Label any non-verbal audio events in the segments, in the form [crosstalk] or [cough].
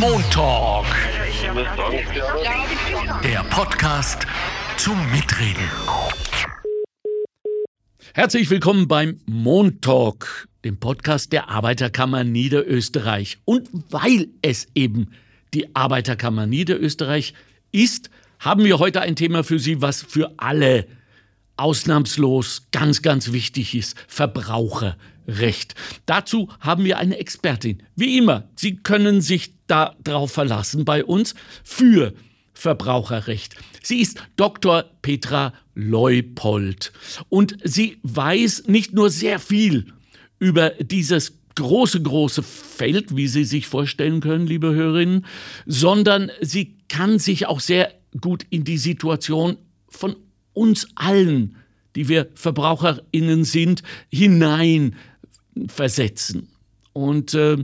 Montalk. Der Podcast zum Mitreden. Herzlich willkommen beim Montalk, dem Podcast der Arbeiterkammer Niederösterreich. Und weil es eben die Arbeiterkammer Niederösterreich ist, haben wir heute ein Thema für Sie, was für alle ausnahmslos ganz, ganz wichtig ist. Verbraucherrecht. Dazu haben wir eine Expertin. Wie immer, Sie können sich darauf verlassen bei uns für Verbraucherrecht. Sie ist Dr. Petra Leupold und sie weiß nicht nur sehr viel über dieses große, große Feld, wie Sie sich vorstellen können, liebe Hörerinnen, sondern sie kann sich auch sehr gut in die Situation von uns allen, die wir Verbraucherinnen sind, hineinversetzen. Und äh,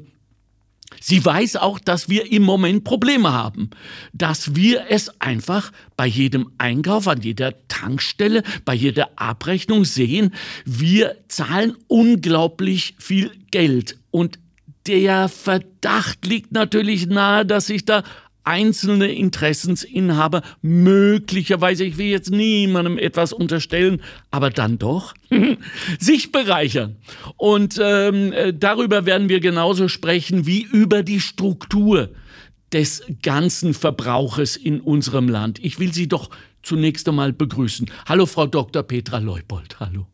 Sie weiß auch, dass wir im Moment Probleme haben, dass wir es einfach bei jedem Einkauf, an jeder Tankstelle, bei jeder Abrechnung sehen, wir zahlen unglaublich viel Geld. Und der Verdacht liegt natürlich nahe, dass sich da einzelne Interessensinhaber möglicherweise, ich will jetzt niemandem etwas unterstellen, aber dann doch, [laughs] sich bereichern. Und ähm, äh, darüber werden wir genauso sprechen wie über die Struktur des ganzen Verbrauches in unserem Land. Ich will Sie doch zunächst einmal begrüßen. Hallo, Frau Dr. Petra Leupold. Hallo.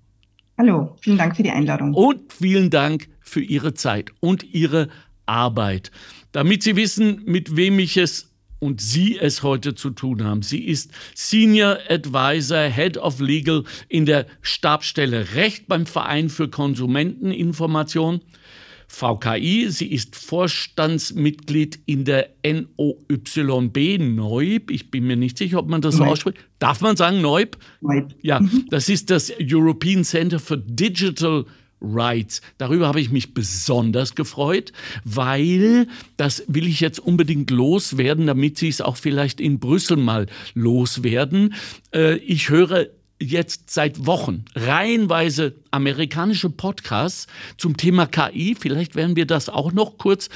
Hallo, vielen Dank für die Einladung. Und vielen Dank für Ihre Zeit und Ihre Arbeit damit Sie wissen, mit wem ich es und Sie es heute zu tun haben. Sie ist Senior Advisor, Head of Legal in der Stabsstelle Recht beim Verein für Konsumenteninformation. VKI. Sie ist Vorstandsmitglied in der NOYB, NOIB. Ich bin mir nicht sicher, ob man das so ausspricht. Darf man sagen NOIB? NOIB. Ja, das ist das European Center for Digital Rights. Darüber habe ich mich besonders gefreut, weil das will ich jetzt unbedingt loswerden, damit Sie es auch vielleicht in Brüssel mal loswerden. Äh, ich höre jetzt seit Wochen reihenweise amerikanische Podcasts zum Thema KI, vielleicht werden wir das auch noch kurz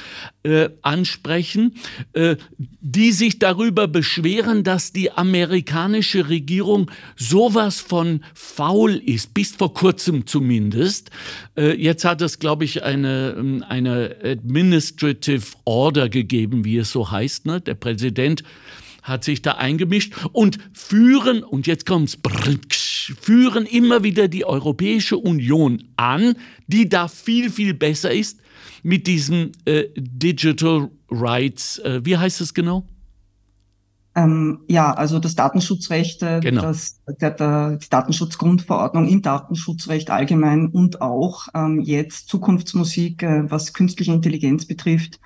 äh, ansprechen, äh, die sich darüber beschweren, dass die amerikanische Regierung sowas von faul ist, bis vor kurzem zumindest. Äh, jetzt hat es, glaube ich, eine, ähm, eine Administrative Order gegeben, wie es so heißt. Ne? Der Präsident hat sich da eingemischt und führen, und jetzt kommt's, führen immer wieder die Europäische Union an, die da viel, viel besser ist mit diesen äh, Digital Rights. Äh, wie heißt es genau? Ähm, ja, also das Datenschutzrecht, genau. das, der, der, die Datenschutzgrundverordnung im Datenschutzrecht allgemein und auch ähm, jetzt Zukunftsmusik, äh, was künstliche Intelligenz betrifft,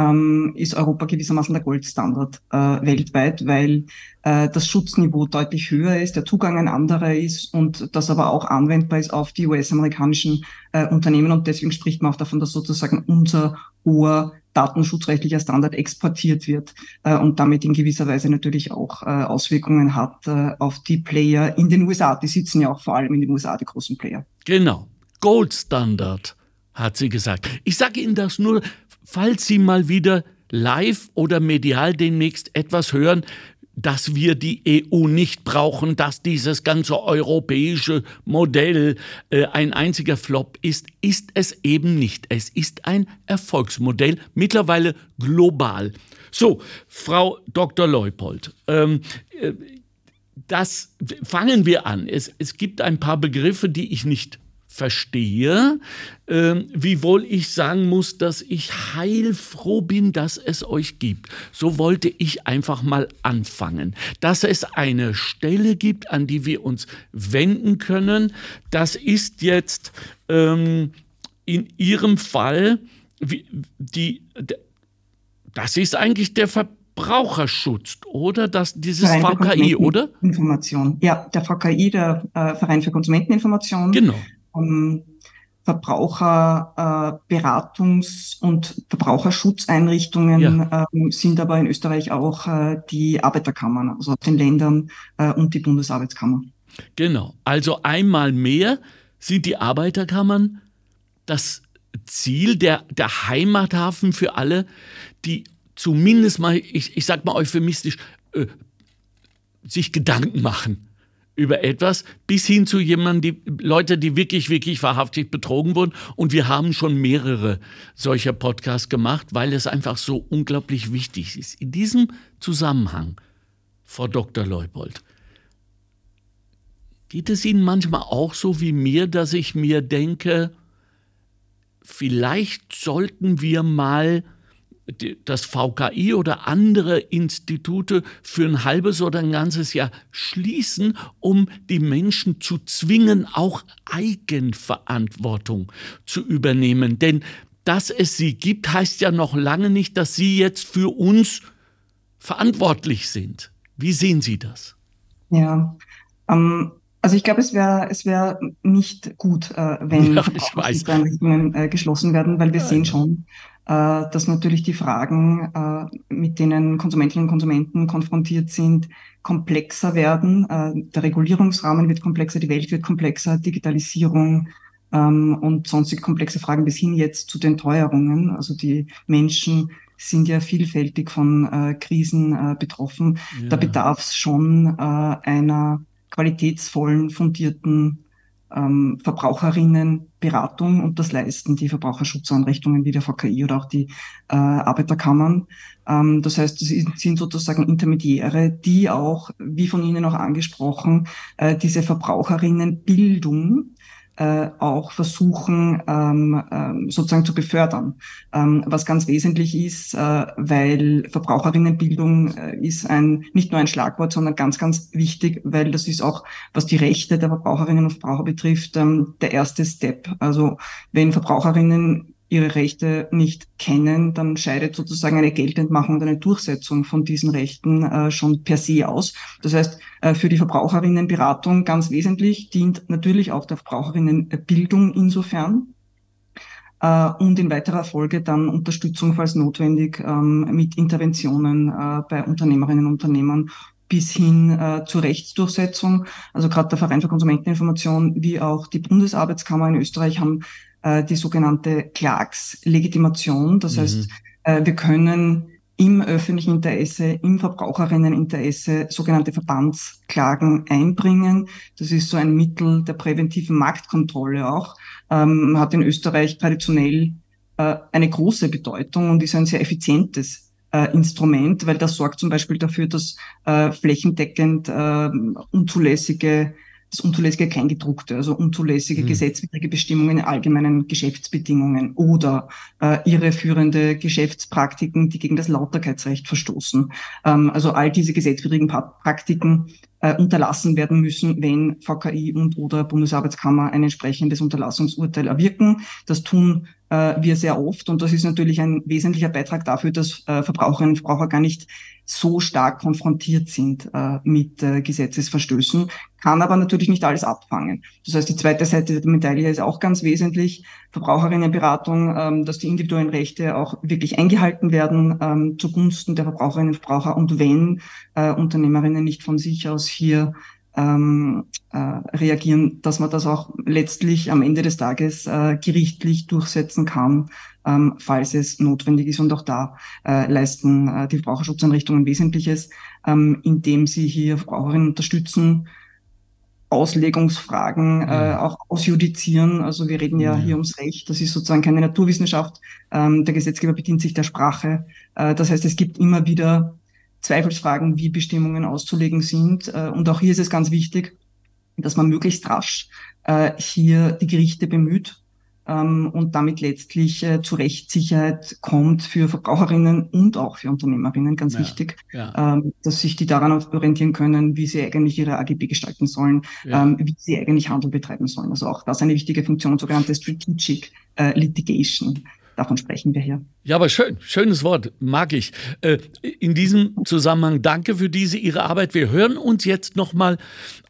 ähm, ist Europa gewissermaßen der Goldstandard äh, weltweit, weil äh, das Schutzniveau deutlich höher ist, der Zugang ein anderer ist und das aber auch anwendbar ist auf die US-amerikanischen äh, Unternehmen. Und deswegen spricht man auch davon, dass sozusagen unser hoher datenschutzrechtlicher Standard exportiert wird äh, und damit in gewisser Weise natürlich auch äh, Auswirkungen hat äh, auf die Player in den USA. Die sitzen ja auch vor allem in den USA, die großen Player. Genau. Goldstandard hat sie gesagt. Ich sage Ihnen das nur, falls Sie mal wieder live oder medial demnächst etwas hören, dass wir die EU nicht brauchen, dass dieses ganze europäische Modell äh, ein einziger Flop ist, ist es eben nicht. Es ist ein Erfolgsmodell, mittlerweile global. So, Frau Dr. Leupold, ähm, äh, das fangen wir an. Es, es gibt ein paar Begriffe, die ich nicht verstehe, äh, wiewohl ich sagen muss, dass ich heilfroh bin, dass es euch gibt. So wollte ich einfach mal anfangen. Dass es eine Stelle gibt, an die wir uns wenden können, das ist jetzt ähm, in Ihrem Fall wie, die, das ist eigentlich der Verbraucherschutz, oder? Das, dieses Verein VKI, oder? Information. Ja, der VKI, der äh, Verein für Konsumenteninformation. Genau ähm, Verbraucherberatungs- äh, und Verbraucherschutzeinrichtungen ja. ähm, sind aber in Österreich auch äh, die Arbeiterkammern, also aus den Ländern äh, und die Bundesarbeitskammer. Genau. Also einmal mehr sind die Arbeiterkammern das Ziel, der, der Heimathafen für alle, die zumindest mal, ich, ich sag mal euphemistisch, äh, sich Gedanken machen über etwas, bis hin zu jemandem, die Leute, die wirklich, wirklich wahrhaftig betrogen wurden. Und wir haben schon mehrere solcher Podcasts gemacht, weil es einfach so unglaublich wichtig ist. In diesem Zusammenhang, Frau Dr. Leupold, geht es Ihnen manchmal auch so wie mir, dass ich mir denke, vielleicht sollten wir mal das VKI oder andere Institute für ein halbes oder ein ganzes Jahr schließen, um die Menschen zu zwingen, auch Eigenverantwortung zu übernehmen. Denn dass es sie gibt, heißt ja noch lange nicht, dass sie jetzt für uns verantwortlich sind. Wie sehen Sie das? Ja, ähm, also ich glaube, es wäre es wäre nicht gut, äh, wenn ja, Einrichtungen äh, geschlossen werden, weil wir ja, sehen schon, dass natürlich die Fragen, äh, mit denen Konsumentinnen und Konsumenten konfrontiert sind, komplexer werden. Äh, der Regulierungsrahmen wird komplexer, die Welt wird komplexer, Digitalisierung ähm, und sonstige komplexe Fragen bis hin jetzt zu den Teuerungen. Also die Menschen sind ja vielfältig von äh, Krisen äh, betroffen. Ja. Da bedarf es schon äh, einer qualitätsvollen, fundierten ähm, Verbraucherinnenberatung und das leisten die Verbraucherschutzanrichtungen wie der VKI oder auch die äh, Arbeiterkammern. Ähm, das heißt, das sind sozusagen Intermediäre, die auch, wie von Ihnen auch angesprochen, äh, diese Verbraucherinnenbildung äh, auch versuchen, ähm, ähm, sozusagen zu befördern. Ähm, was ganz wesentlich ist, äh, weil Verbraucherinnenbildung äh, ist ein nicht nur ein Schlagwort, sondern ganz, ganz wichtig, weil das ist auch, was die Rechte der Verbraucherinnen und Verbraucher betrifft, ähm, der erste Step. Also wenn Verbraucherinnen ihre Rechte nicht kennen, dann scheidet sozusagen eine Geltendmachung und eine Durchsetzung von diesen Rechten äh, schon per se aus. Das heißt, äh, für die Verbraucherinnenberatung ganz wesentlich dient natürlich auch der Verbraucherinnenbildung insofern, äh, und in weiterer Folge dann Unterstützung, falls notwendig, ähm, mit Interventionen äh, bei Unternehmerinnen und Unternehmern bis hin äh, zur Rechtsdurchsetzung. Also gerade der Verein für Konsumenteninformation wie auch die Bundesarbeitskammer in Österreich haben äh, die sogenannte Klagslegitimation. Das mhm. heißt, äh, wir können im öffentlichen Interesse, im Verbraucherinneninteresse sogenannte Verbandsklagen einbringen. Das ist so ein Mittel der präventiven Marktkontrolle auch. Ähm, hat in Österreich traditionell äh, eine große Bedeutung und ist ein sehr effizientes äh, Instrument, weil das sorgt zum Beispiel dafür, dass äh, flächendeckend äh, unzulässige das unzulässige Kleingedruckte, also unzulässige mhm. gesetzwidrige Bestimmungen in allgemeinen Geschäftsbedingungen oder äh, irreführende Geschäftspraktiken, die gegen das Lauterkeitsrecht verstoßen. Ähm, also all diese gesetzwidrigen Praktiken äh, unterlassen werden müssen, wenn VKI und oder Bundesarbeitskammer ein entsprechendes Unterlassungsurteil erwirken. Das tun äh, wir sehr oft und das ist natürlich ein wesentlicher Beitrag dafür, dass äh, Verbraucherinnen und Verbraucher gar nicht so stark konfrontiert sind äh, mit äh, Gesetzesverstößen, kann aber natürlich nicht alles abfangen. Das heißt, die zweite Seite der Medaille ist auch ganz wesentlich, Verbraucherinnenberatung, ähm, dass die individuellen Rechte auch wirklich eingehalten werden ähm, zugunsten der Verbraucherinnen und Verbraucher und wenn äh, Unternehmerinnen nicht von sich aus hier ähm, äh, reagieren, dass man das auch letztlich am Ende des Tages äh, gerichtlich durchsetzen kann, ähm, falls es notwendig ist. Und auch da äh, leisten äh, die Verbraucherschutzeinrichtungen Wesentliches, ähm, indem sie hier Verbraucherinnen unterstützen, Auslegungsfragen äh, auch ausjudizieren. Also wir reden ja, ja, hier ums Recht. Das ist sozusagen keine Naturwissenschaft. Ähm, der Gesetzgeber bedient sich der Sprache. Äh, das heißt, es gibt immer wieder Zweifelsfragen, wie Bestimmungen auszulegen sind. Äh, und auch hier ist es ganz wichtig, dass man möglichst rasch äh, hier die Gerichte bemüht ähm, und damit letztlich äh, zu Rechtssicherheit kommt für Verbraucherinnen und auch für Unternehmerinnen, ganz ja, wichtig, ja. Ähm, dass sich die daran orientieren können, wie sie eigentlich ihre AGB gestalten sollen, ja. ähm, wie sie eigentlich Handel betreiben sollen. Also auch das eine wichtige Funktion, sogenannte Strategic Litigation. Davon sprechen wir hier. Ja, aber schön, schönes Wort, mag ich. Äh, in diesem Zusammenhang danke für diese Ihre Arbeit. Wir hören uns jetzt nochmal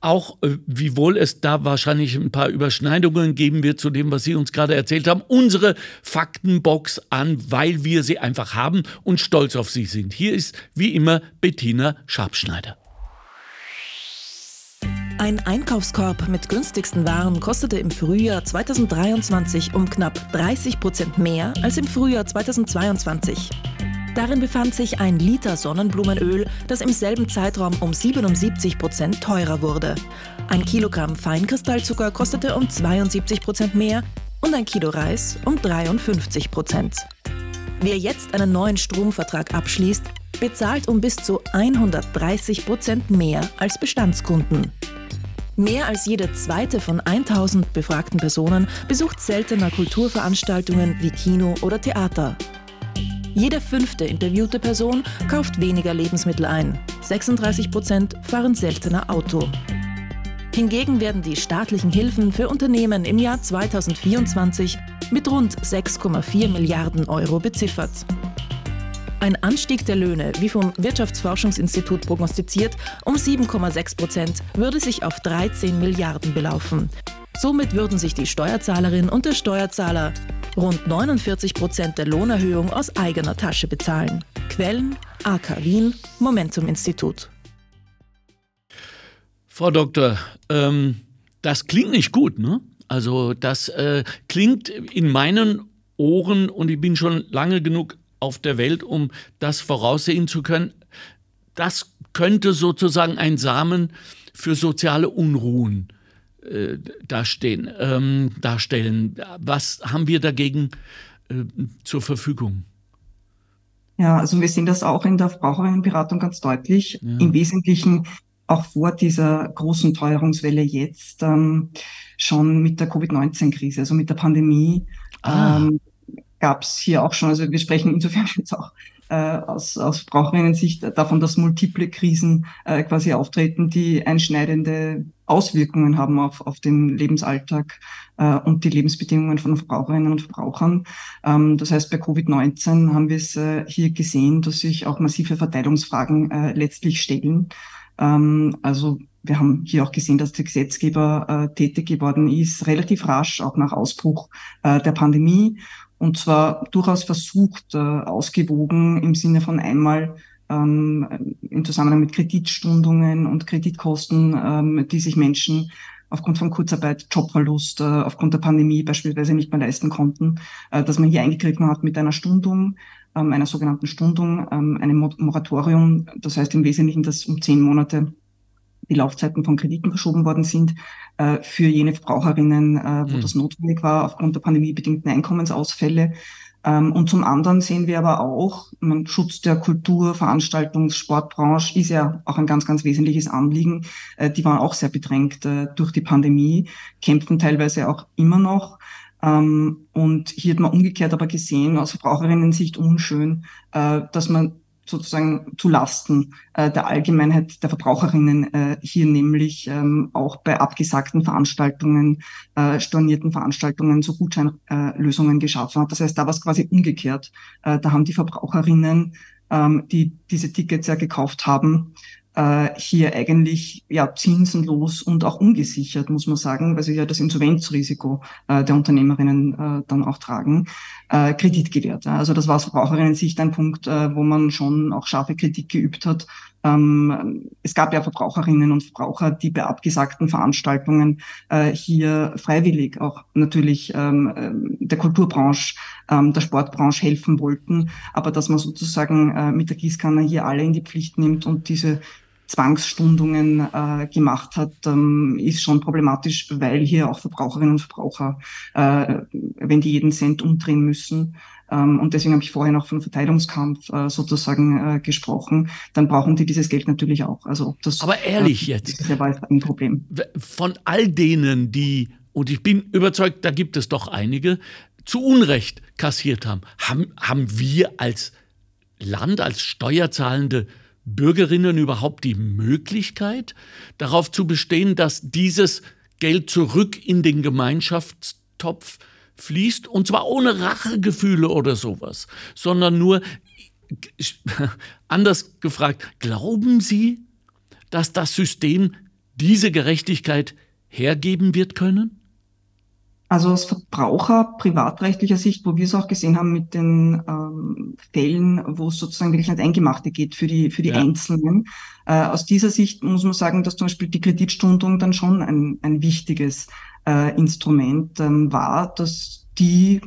auch, äh, wiewohl es da wahrscheinlich ein paar Überschneidungen geben wird zu dem, was Sie uns gerade erzählt haben, unsere Faktenbox an, weil wir sie einfach haben und stolz auf sie sind. Hier ist wie immer Bettina Schabschneider. Ein Einkaufskorb mit günstigsten Waren kostete im Frühjahr 2023 um knapp 30 Prozent mehr als im Frühjahr 2022. Darin befand sich ein Liter Sonnenblumenöl, das im selben Zeitraum um 77 Prozent teurer wurde. Ein Kilogramm Feinkristallzucker kostete um 72 Prozent mehr und ein Kilo Reis um 53 Prozent. Wer jetzt einen neuen Stromvertrag abschließt, bezahlt um bis zu 130 Prozent mehr als Bestandskunden. Mehr als jede zweite von 1000 befragten Personen besucht seltener Kulturveranstaltungen wie Kino oder Theater. Jede fünfte interviewte Person kauft weniger Lebensmittel ein. 36 Prozent fahren seltener Auto. Hingegen werden die staatlichen Hilfen für Unternehmen im Jahr 2024 mit rund 6,4 Milliarden Euro beziffert. Ein Anstieg der Löhne, wie vom Wirtschaftsforschungsinstitut prognostiziert, um 7,6 Prozent würde sich auf 13 Milliarden belaufen. Somit würden sich die Steuerzahlerin und der Steuerzahler rund 49 Prozent der Lohnerhöhung aus eigener Tasche bezahlen. Quellen AK Wien, Momentum Institut. Frau Doktor, ähm, das klingt nicht gut, ne? Also das äh, klingt in meinen Ohren und ich bin schon lange genug auf der Welt, um das voraussehen zu können. Das könnte sozusagen ein Samen für soziale Unruhen äh, dastehen, ähm, darstellen. Was haben wir dagegen äh, zur Verfügung? Ja, also wir sehen das auch in der Verbraucherinnenberatung ganz deutlich. Ja. Im Wesentlichen auch vor dieser großen Teuerungswelle jetzt ähm, schon mit der Covid-19-Krise, also mit der Pandemie, ah. ähm, gab es hier auch schon, also wir sprechen insofern [laughs] jetzt auch äh, aus, aus Verbraucherinnen-Sicht davon, dass multiple Krisen äh, quasi auftreten, die einschneidende Auswirkungen haben auf, auf den Lebensalltag äh, und die Lebensbedingungen von Verbraucherinnen und Verbrauchern. Ähm, das heißt, bei Covid-19 haben wir es äh, hier gesehen, dass sich auch massive Verteilungsfragen äh, letztlich stellen. Ähm, also wir haben hier auch gesehen, dass der Gesetzgeber äh, tätig geworden ist, relativ rasch, auch nach Ausbruch äh, der Pandemie und zwar durchaus versucht, äh, ausgewogen im Sinne von einmal ähm, im Zusammenhang mit Kreditstundungen und Kreditkosten, ähm, die sich Menschen aufgrund von Kurzarbeit, Jobverlust, äh, aufgrund der Pandemie beispielsweise nicht mehr leisten konnten, äh, dass man hier eingegriffen hat mit einer Stundung, ähm, einer sogenannten Stundung, ähm, einem Moratorium. Das heißt im Wesentlichen, dass um zehn Monate die Laufzeiten von Krediten verschoben worden sind äh, für jene Verbraucherinnen, äh, wo mhm. das notwendig war aufgrund der pandemiebedingten Einkommensausfälle. Ähm, und zum anderen sehen wir aber auch, man, Schutz der Kultur, Veranstaltungs-, Sportbranche ist ja auch ein ganz, ganz wesentliches Anliegen. Äh, die waren auch sehr bedrängt äh, durch die Pandemie, kämpfen teilweise auch immer noch. Ähm, und hier hat man umgekehrt aber gesehen, aus Verbraucherinnen-Sicht unschön, äh, dass man sozusagen zu Lasten äh, der Allgemeinheit der Verbraucherinnen äh, hier nämlich ähm, auch bei abgesagten Veranstaltungen, äh, stornierten Veranstaltungen so Gutscheinlösungen äh, geschaffen hat. Das heißt, da war es quasi umgekehrt. Äh, da haben die Verbraucherinnen, ähm, die diese Tickets ja gekauft haben, äh, hier eigentlich ja zinsenlos und auch ungesichert, muss man sagen, weil sie ja das Insolvenzrisiko äh, der Unternehmerinnen äh, dann auch tragen, äh, Kredit gewährt. Also das war aus Verbraucherinnen-Sicht ein Punkt, äh, wo man schon auch scharfe Kritik geübt hat. Ähm, es gab ja Verbraucherinnen und Verbraucher, die bei abgesagten Veranstaltungen äh, hier freiwillig auch natürlich ähm, ähm der Kulturbranche, ähm, der Sportbranche helfen wollten, aber dass man sozusagen äh, mit der Gießkanne hier alle in die Pflicht nimmt und diese Zwangsstundungen äh, gemacht hat, ähm, ist schon problematisch, weil hier auch Verbraucherinnen und Verbraucher, äh, wenn die jeden Cent umdrehen müssen, ähm, und deswegen habe ich vorher noch von Verteilungskampf äh, sozusagen äh, gesprochen, dann brauchen die dieses Geld natürlich auch. Also ob das Aber ehrlich äh, jetzt, ist ja ein Problem. Von all denen, die, und ich bin überzeugt, da gibt es doch einige, zu Unrecht kassiert haben, haben, haben wir als Land, als Steuerzahlende Bürgerinnen überhaupt die Möglichkeit, darauf zu bestehen, dass dieses Geld zurück in den Gemeinschaftstopf fließt, und zwar ohne Rachegefühle oder sowas, sondern nur, anders gefragt, glauben Sie, dass das System diese Gerechtigkeit hergeben wird können? Also aus Verbraucher privatrechtlicher Sicht, wo wir es auch gesehen haben mit den ähm, Fällen, wo es sozusagen wirklich ans Eingemachte geht für die, für die ja. Einzelnen. Äh, aus dieser Sicht muss man sagen, dass zum Beispiel die Kreditstundung dann schon ein, ein wichtiges äh, Instrument ähm, war, dass die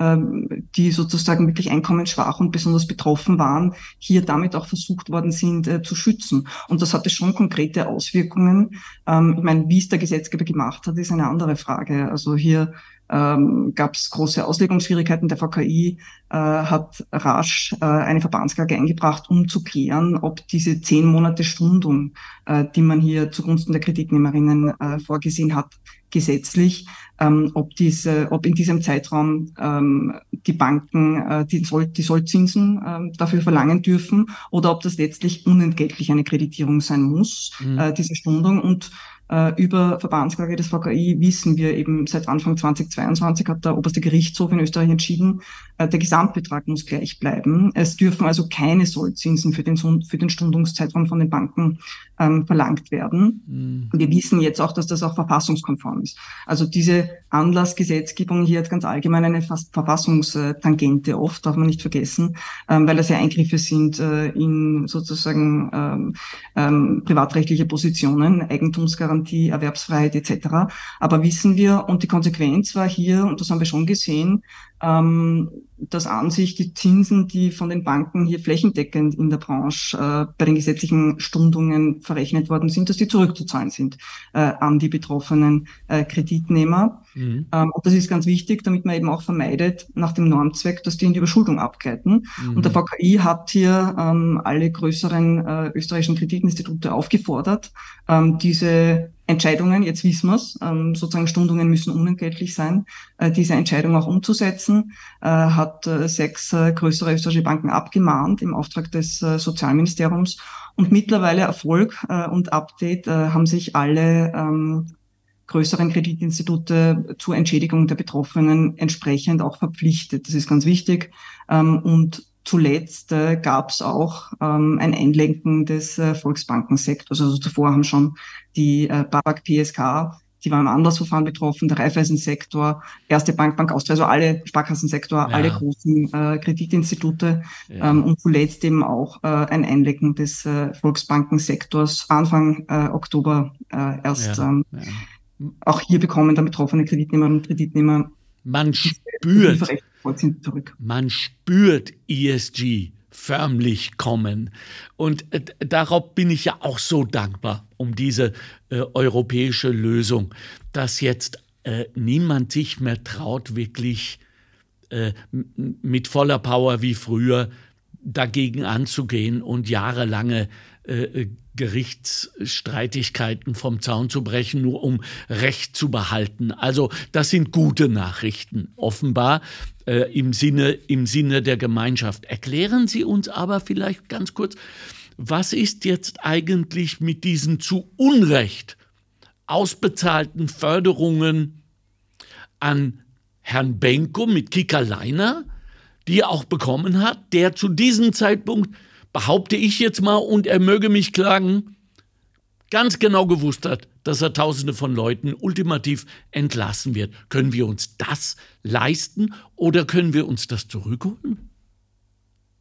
die sozusagen wirklich einkommensschwach und besonders betroffen waren, hier damit auch versucht worden sind äh, zu schützen. Und das hatte schon konkrete Auswirkungen. Ähm, ich meine, wie es der Gesetzgeber gemacht hat, ist eine andere Frage. Also hier ähm, gab es große Auslegungsschwierigkeiten. Der VKI äh, hat rasch äh, eine Verbandsklage eingebracht, um zu klären, ob diese zehn Monate Stundung, äh, die man hier zugunsten der Kreditnehmerinnen äh, vorgesehen hat, gesetzlich, ähm, ob diese, ob in diesem Zeitraum ähm, die Banken äh, die, Soll, die Sollzinsen ähm, dafür verlangen dürfen oder ob das letztlich unentgeltlich eine Kreditierung sein muss, mhm. äh, diese Stundung. Und äh, über Verbandsklage des VKI wissen wir eben seit Anfang 2022 hat der oberste Gerichtshof in Österreich entschieden, äh, der Gesamtbetrag muss gleich bleiben. Es dürfen also keine Sollzinsen für den, für den Stundungszeitraum von den Banken ähm, verlangt werden. Mhm. Wir wissen jetzt auch, dass das auch verfassungskonform ist. Also diese Anlassgesetzgebung hier hat ganz allgemein eine fast Verfassungstangente oft, darf man nicht vergessen, ähm, weil das ja Eingriffe sind äh, in sozusagen ähm, ähm, privatrechtliche Positionen, Eigentumsgarantie, Erwerbsfreiheit etc. Aber wissen wir, und die Konsequenz war hier, und das haben wir schon gesehen, ähm, dass an sich die Zinsen, die von den Banken hier flächendeckend in der Branche äh, bei den gesetzlichen Stundungen verrechnet worden sind, dass die zurückzuzahlen sind äh, an die betroffenen äh, Kreditnehmer. Mhm. Ähm, und das ist ganz wichtig, damit man eben auch vermeidet, nach dem Normzweck, dass die in die Überschuldung abgleiten. Mhm. Und der VKI hat hier ähm, alle größeren äh, österreichischen Kreditinstitute aufgefordert, ähm, diese Entscheidungen, jetzt wissen wir es, ähm, sozusagen Stundungen müssen unentgeltlich sein, äh, diese Entscheidung auch umzusetzen, äh, hat äh, sechs äh, größere österreichische Banken abgemahnt im Auftrag des äh, Sozialministeriums. Und mittlerweile Erfolg äh, und Update haben sich alle ähm, größeren Kreditinstitute zur Entschädigung der Betroffenen entsprechend auch verpflichtet. Das ist ganz wichtig. Ähm, und zuletzt äh, gab es auch ähm, ein Einlenken des äh, Volksbankensektors. Also zuvor haben schon die äh, BABAG PSK, die waren im Anlassverfahren betroffen, der Raiffeisensektor, Erste Bank, Bank Austria, also alle Sparkassensektor, ja. alle großen äh, Kreditinstitute ja. ähm, und zuletzt eben auch äh, ein Einlenken des äh, Volksbankensektors Anfang äh, Oktober äh, erst ja. Ähm, auch hier bekommen dann betroffene Kreditnehmerinnen und Kreditnehmer man spürt, man spürt ESG förmlich kommen. Und äh, darauf bin ich ja auch so dankbar um diese äh, europäische Lösung, dass jetzt äh, niemand sich mehr traut, wirklich äh, mit voller Power wie früher dagegen anzugehen und jahrelange äh, Gerichtsstreitigkeiten vom Zaun zu brechen, nur um Recht zu behalten. Also das sind gute Nachrichten, offenbar äh, im, Sinne, im Sinne der Gemeinschaft. Erklären Sie uns aber vielleicht ganz kurz, was ist jetzt eigentlich mit diesen zu Unrecht ausbezahlten Förderungen an Herrn Benko mit Kickerleiner, die er auch bekommen hat, der zu diesem Zeitpunkt behaupte ich jetzt mal, und er möge mich klagen, ganz genau gewusst hat, dass er Tausende von Leuten ultimativ entlassen wird. Können wir uns das leisten oder können wir uns das zurückholen?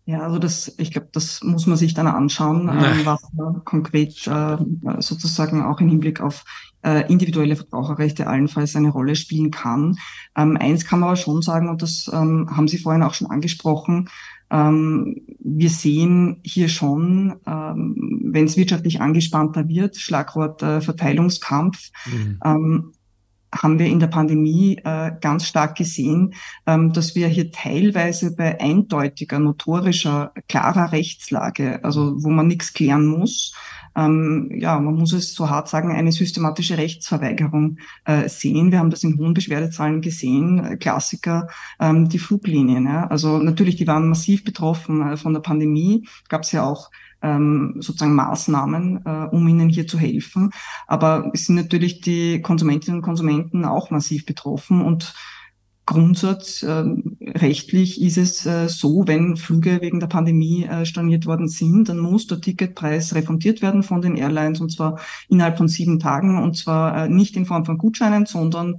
Ja, also das, ich glaube, das muss man sich dann anschauen, äh, was konkret äh, sozusagen auch im Hinblick auf äh, individuelle Verbraucherrechte allenfalls eine Rolle spielen kann. Ähm, eins kann man aber schon sagen, und das ähm, haben Sie vorhin auch schon angesprochen, ähm, wir sehen hier schon, ähm, wenn es wirtschaftlich angespannter wird, Schlagwort äh, Verteilungskampf, mhm. ähm, haben wir in der Pandemie äh, ganz stark gesehen, ähm, dass wir hier teilweise bei eindeutiger, notorischer, klarer Rechtslage, also wo man nichts klären muss, ähm, ja, man muss es so hart sagen, eine systematische Rechtsverweigerung äh, sehen. Wir haben das in hohen Beschwerdezahlen gesehen, äh, Klassiker, ähm, die Fluglinien. Ja. Also natürlich, die waren massiv betroffen äh, von der Pandemie, gab es ja auch ähm, sozusagen Maßnahmen, äh, um ihnen hier zu helfen. Aber es sind natürlich die Konsumentinnen und Konsumenten auch massiv betroffen und Grundsatz äh, rechtlich ist es äh, so, wenn Flüge wegen der Pandemie äh, storniert worden sind, dann muss der Ticketpreis refundiert werden von den Airlines und zwar innerhalb von sieben Tagen und zwar äh, nicht in Form von Gutscheinen, sondern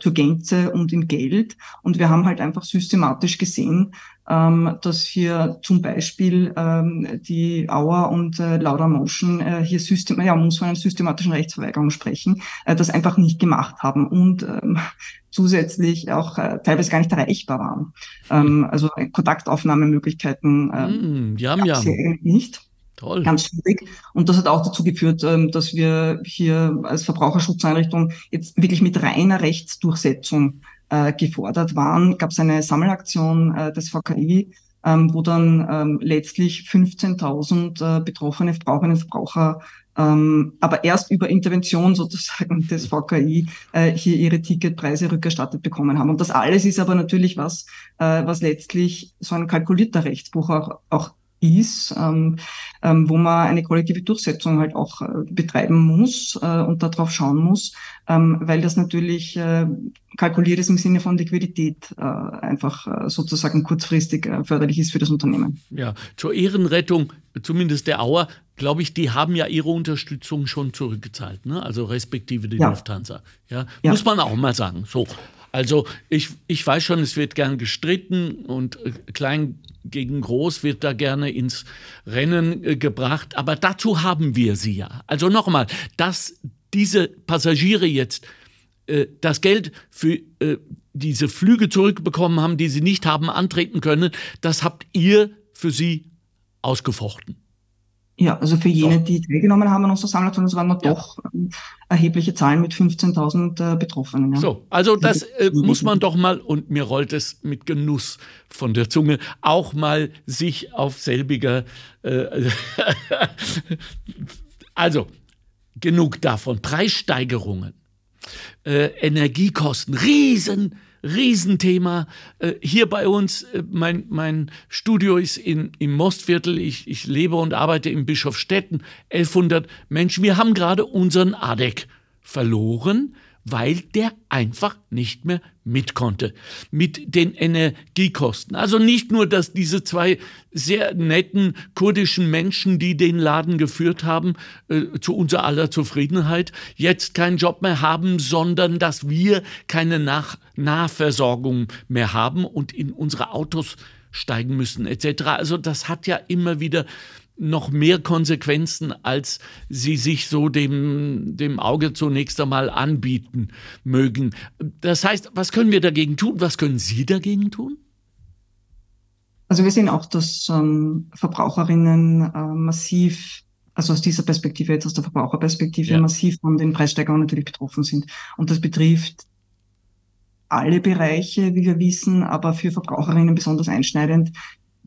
zur Gänze und in Geld. Und wir haben halt einfach systematisch gesehen, ähm, dass hier zum Beispiel ähm, die Auer und äh, Lauda Motion äh, hier System, ja, muss von einer systematischen Rechtsverweigerung sprechen, äh, das einfach nicht gemacht haben und ähm, [laughs] zusätzlich auch äh, teilweise gar nicht erreichbar waren. Ähm, also Kontaktaufnahmemöglichkeiten äh, mm, die haben ja nicht. Toll. Ganz schwierig. Und das hat auch dazu geführt, ähm, dass wir hier als Verbraucherschutzeinrichtung jetzt wirklich mit reiner Rechtsdurchsetzung äh, gefordert waren. Gab es eine Sammelaktion äh, des VKI, ähm, wo dann ähm, letztlich 15.000 äh, betroffene Verbraucherinnen und Verbraucher ähm, aber erst über Intervention sozusagen [laughs] des VKI äh, hier ihre Ticketpreise rückerstattet bekommen haben. Und das alles ist aber natürlich was, äh, was letztlich so ein kalkulierter Rechtsbruch auch, auch ist, ähm, ähm, wo man eine kollektive Durchsetzung halt auch äh, betreiben muss äh, und darauf schauen muss, ähm, weil das natürlich äh, kalkuliert ist im Sinne von Liquidität äh, einfach äh, sozusagen kurzfristig äh, förderlich ist für das Unternehmen. Ja, zur Ehrenrettung, zumindest der Auer, glaube ich, die haben ja ihre Unterstützung schon zurückgezahlt, ne? also respektive die ja. Lufthansa. Ja? ja, muss man auch mal sagen. So. Also ich, ich weiß schon, es wird gern gestritten und äh, klein gegen groß wird da gerne ins Rennen äh, gebracht, aber dazu haben wir sie ja. Also nochmal, dass diese Passagiere jetzt äh, das Geld für äh, diese Flüge zurückbekommen haben, die sie nicht haben antreten können, das habt ihr für sie ausgefochten. Ja, also für jene, so. die teilgenommen haben an unserer Sammlung, es waren noch ja. doch ähm, erhebliche Zahlen mit 15.000 äh, Betroffenen. Ja. So, also das äh, muss man doch mal, und mir rollt es mit Genuss von der Zunge, auch mal sich auf selbiger, äh, [laughs] also genug davon, Preissteigerungen, äh, Energiekosten, riesen Riesenthema. Äh, hier bei uns, äh, mein, mein Studio ist in, im Mostviertel. Ich, ich lebe und arbeite in Bischofstetten. 1100 Menschen. Wir haben gerade unseren ADEC verloren weil der einfach nicht mehr mit konnte mit den Energiekosten. Also nicht nur, dass diese zwei sehr netten kurdischen Menschen, die den Laden geführt haben, äh, zu unser aller Zufriedenheit, jetzt keinen Job mehr haben, sondern dass wir keine Nach Nahversorgung mehr haben und in unsere Autos steigen müssen etc. Also das hat ja immer wieder noch mehr Konsequenzen, als sie sich so dem, dem Auge zunächst einmal anbieten mögen. Das heißt, was können wir dagegen tun? Was können Sie dagegen tun? Also wir sehen auch, dass ähm, Verbraucherinnen äh, massiv, also aus dieser Perspektive, jetzt aus der Verbraucherperspektive, ja. massiv von den Preissteigerungen natürlich betroffen sind. Und das betrifft alle Bereiche, wie wir wissen, aber für Verbraucherinnen besonders einschneidend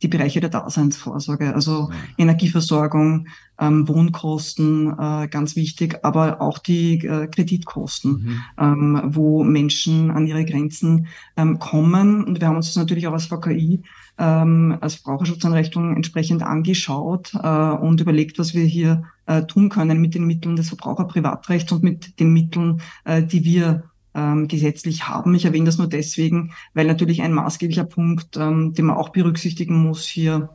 die Bereiche der Daseinsvorsorge, also ja. Energieversorgung, ähm, Wohnkosten, äh, ganz wichtig, aber auch die äh, Kreditkosten, mhm. ähm, wo Menschen an ihre Grenzen ähm, kommen. Und wir haben uns das natürlich auch als VKI, ähm, als Verbraucherschutzanrichtung entsprechend angeschaut äh, und überlegt, was wir hier äh, tun können mit den Mitteln des Verbraucherprivatrechts und mit den Mitteln, äh, die wir ähm, gesetzlich haben. Ich erwähne das nur deswegen, weil natürlich ein maßgeblicher Punkt, ähm, den man auch berücksichtigen muss hier,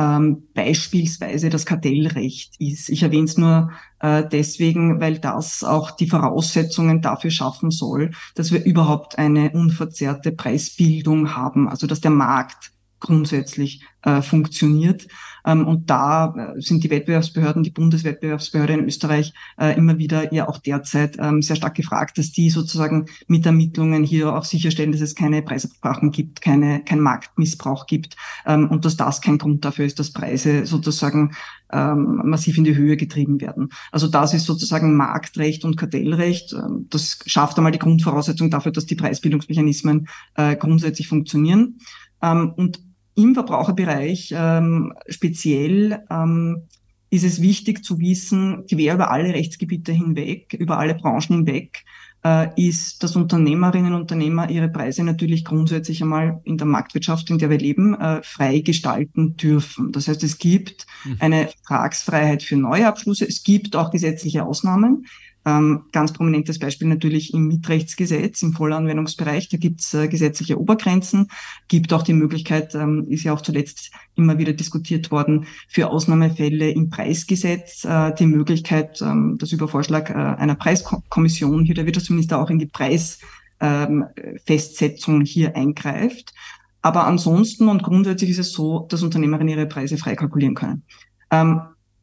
ähm, beispielsweise das Kartellrecht ist. Ich erwähne es nur äh, deswegen, weil das auch die Voraussetzungen dafür schaffen soll, dass wir überhaupt eine unverzerrte Preisbildung haben, also dass der Markt grundsätzlich äh, funktioniert. Ähm, und da äh, sind die Wettbewerbsbehörden, die Bundeswettbewerbsbehörde in Österreich äh, immer wieder ja auch derzeit ähm, sehr stark gefragt, dass die sozusagen mit Ermittlungen hier auch sicherstellen, dass es keine Preisabsprachen gibt, keine, kein Marktmissbrauch gibt ähm, und dass das kein Grund dafür ist, dass Preise sozusagen massiv in die Höhe getrieben werden. Also das ist sozusagen Marktrecht und Kartellrecht. Das schafft einmal die Grundvoraussetzung dafür, dass die Preisbildungsmechanismen äh, grundsätzlich funktionieren. Und im Verbraucherbereich ähm, speziell ähm, ist es wichtig zu wissen, quer über alle Rechtsgebiete hinweg, über alle Branchen hinweg, äh, ist, dass Unternehmerinnen und Unternehmer ihre Preise natürlich grundsätzlich einmal in der Marktwirtschaft, in der wir leben, äh, frei gestalten dürfen. Das heißt, es gibt mhm. eine Vertragsfreiheit für Neuabschlüsse. Es gibt auch gesetzliche Ausnahmen. Ähm, ganz prominentes Beispiel natürlich im Mietrechtsgesetz, im Vollanwendungsbereich. Da gibt es äh, gesetzliche Obergrenzen, gibt auch die Möglichkeit, ähm, ist ja auch zuletzt immer wieder diskutiert worden, für Ausnahmefälle im Preisgesetz äh, die Möglichkeit, ähm, das über Vorschlag äh, einer Preiskommission hier der Wirtschaftsminister auch in die Preisfestsetzung ähm, hier eingreift. Aber ansonsten und grundsätzlich ist es so, dass Unternehmerinnen ihre Preise frei kalkulieren können.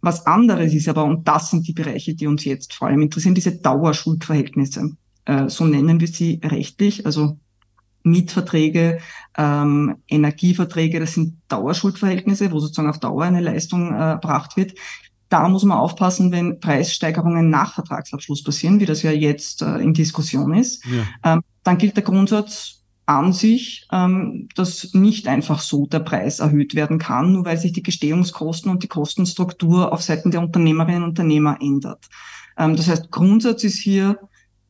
Was anderes ist aber, und das sind die Bereiche, die uns jetzt vor allem interessieren, diese Dauerschuldverhältnisse. Äh, so nennen wir sie rechtlich, also Mietverträge, ähm, Energieverträge, das sind Dauerschuldverhältnisse, wo sozusagen auf Dauer eine Leistung äh, erbracht wird. Da muss man aufpassen, wenn Preissteigerungen nach Vertragsabschluss passieren, wie das ja jetzt äh, in Diskussion ist. Ja. Ähm, dann gilt der Grundsatz, an sich, ähm, dass nicht einfach so der Preis erhöht werden kann, nur weil sich die Gestehungskosten und die Kostenstruktur auf Seiten der Unternehmerinnen und Unternehmer ändert. Ähm, das heißt, Grundsatz ist hier,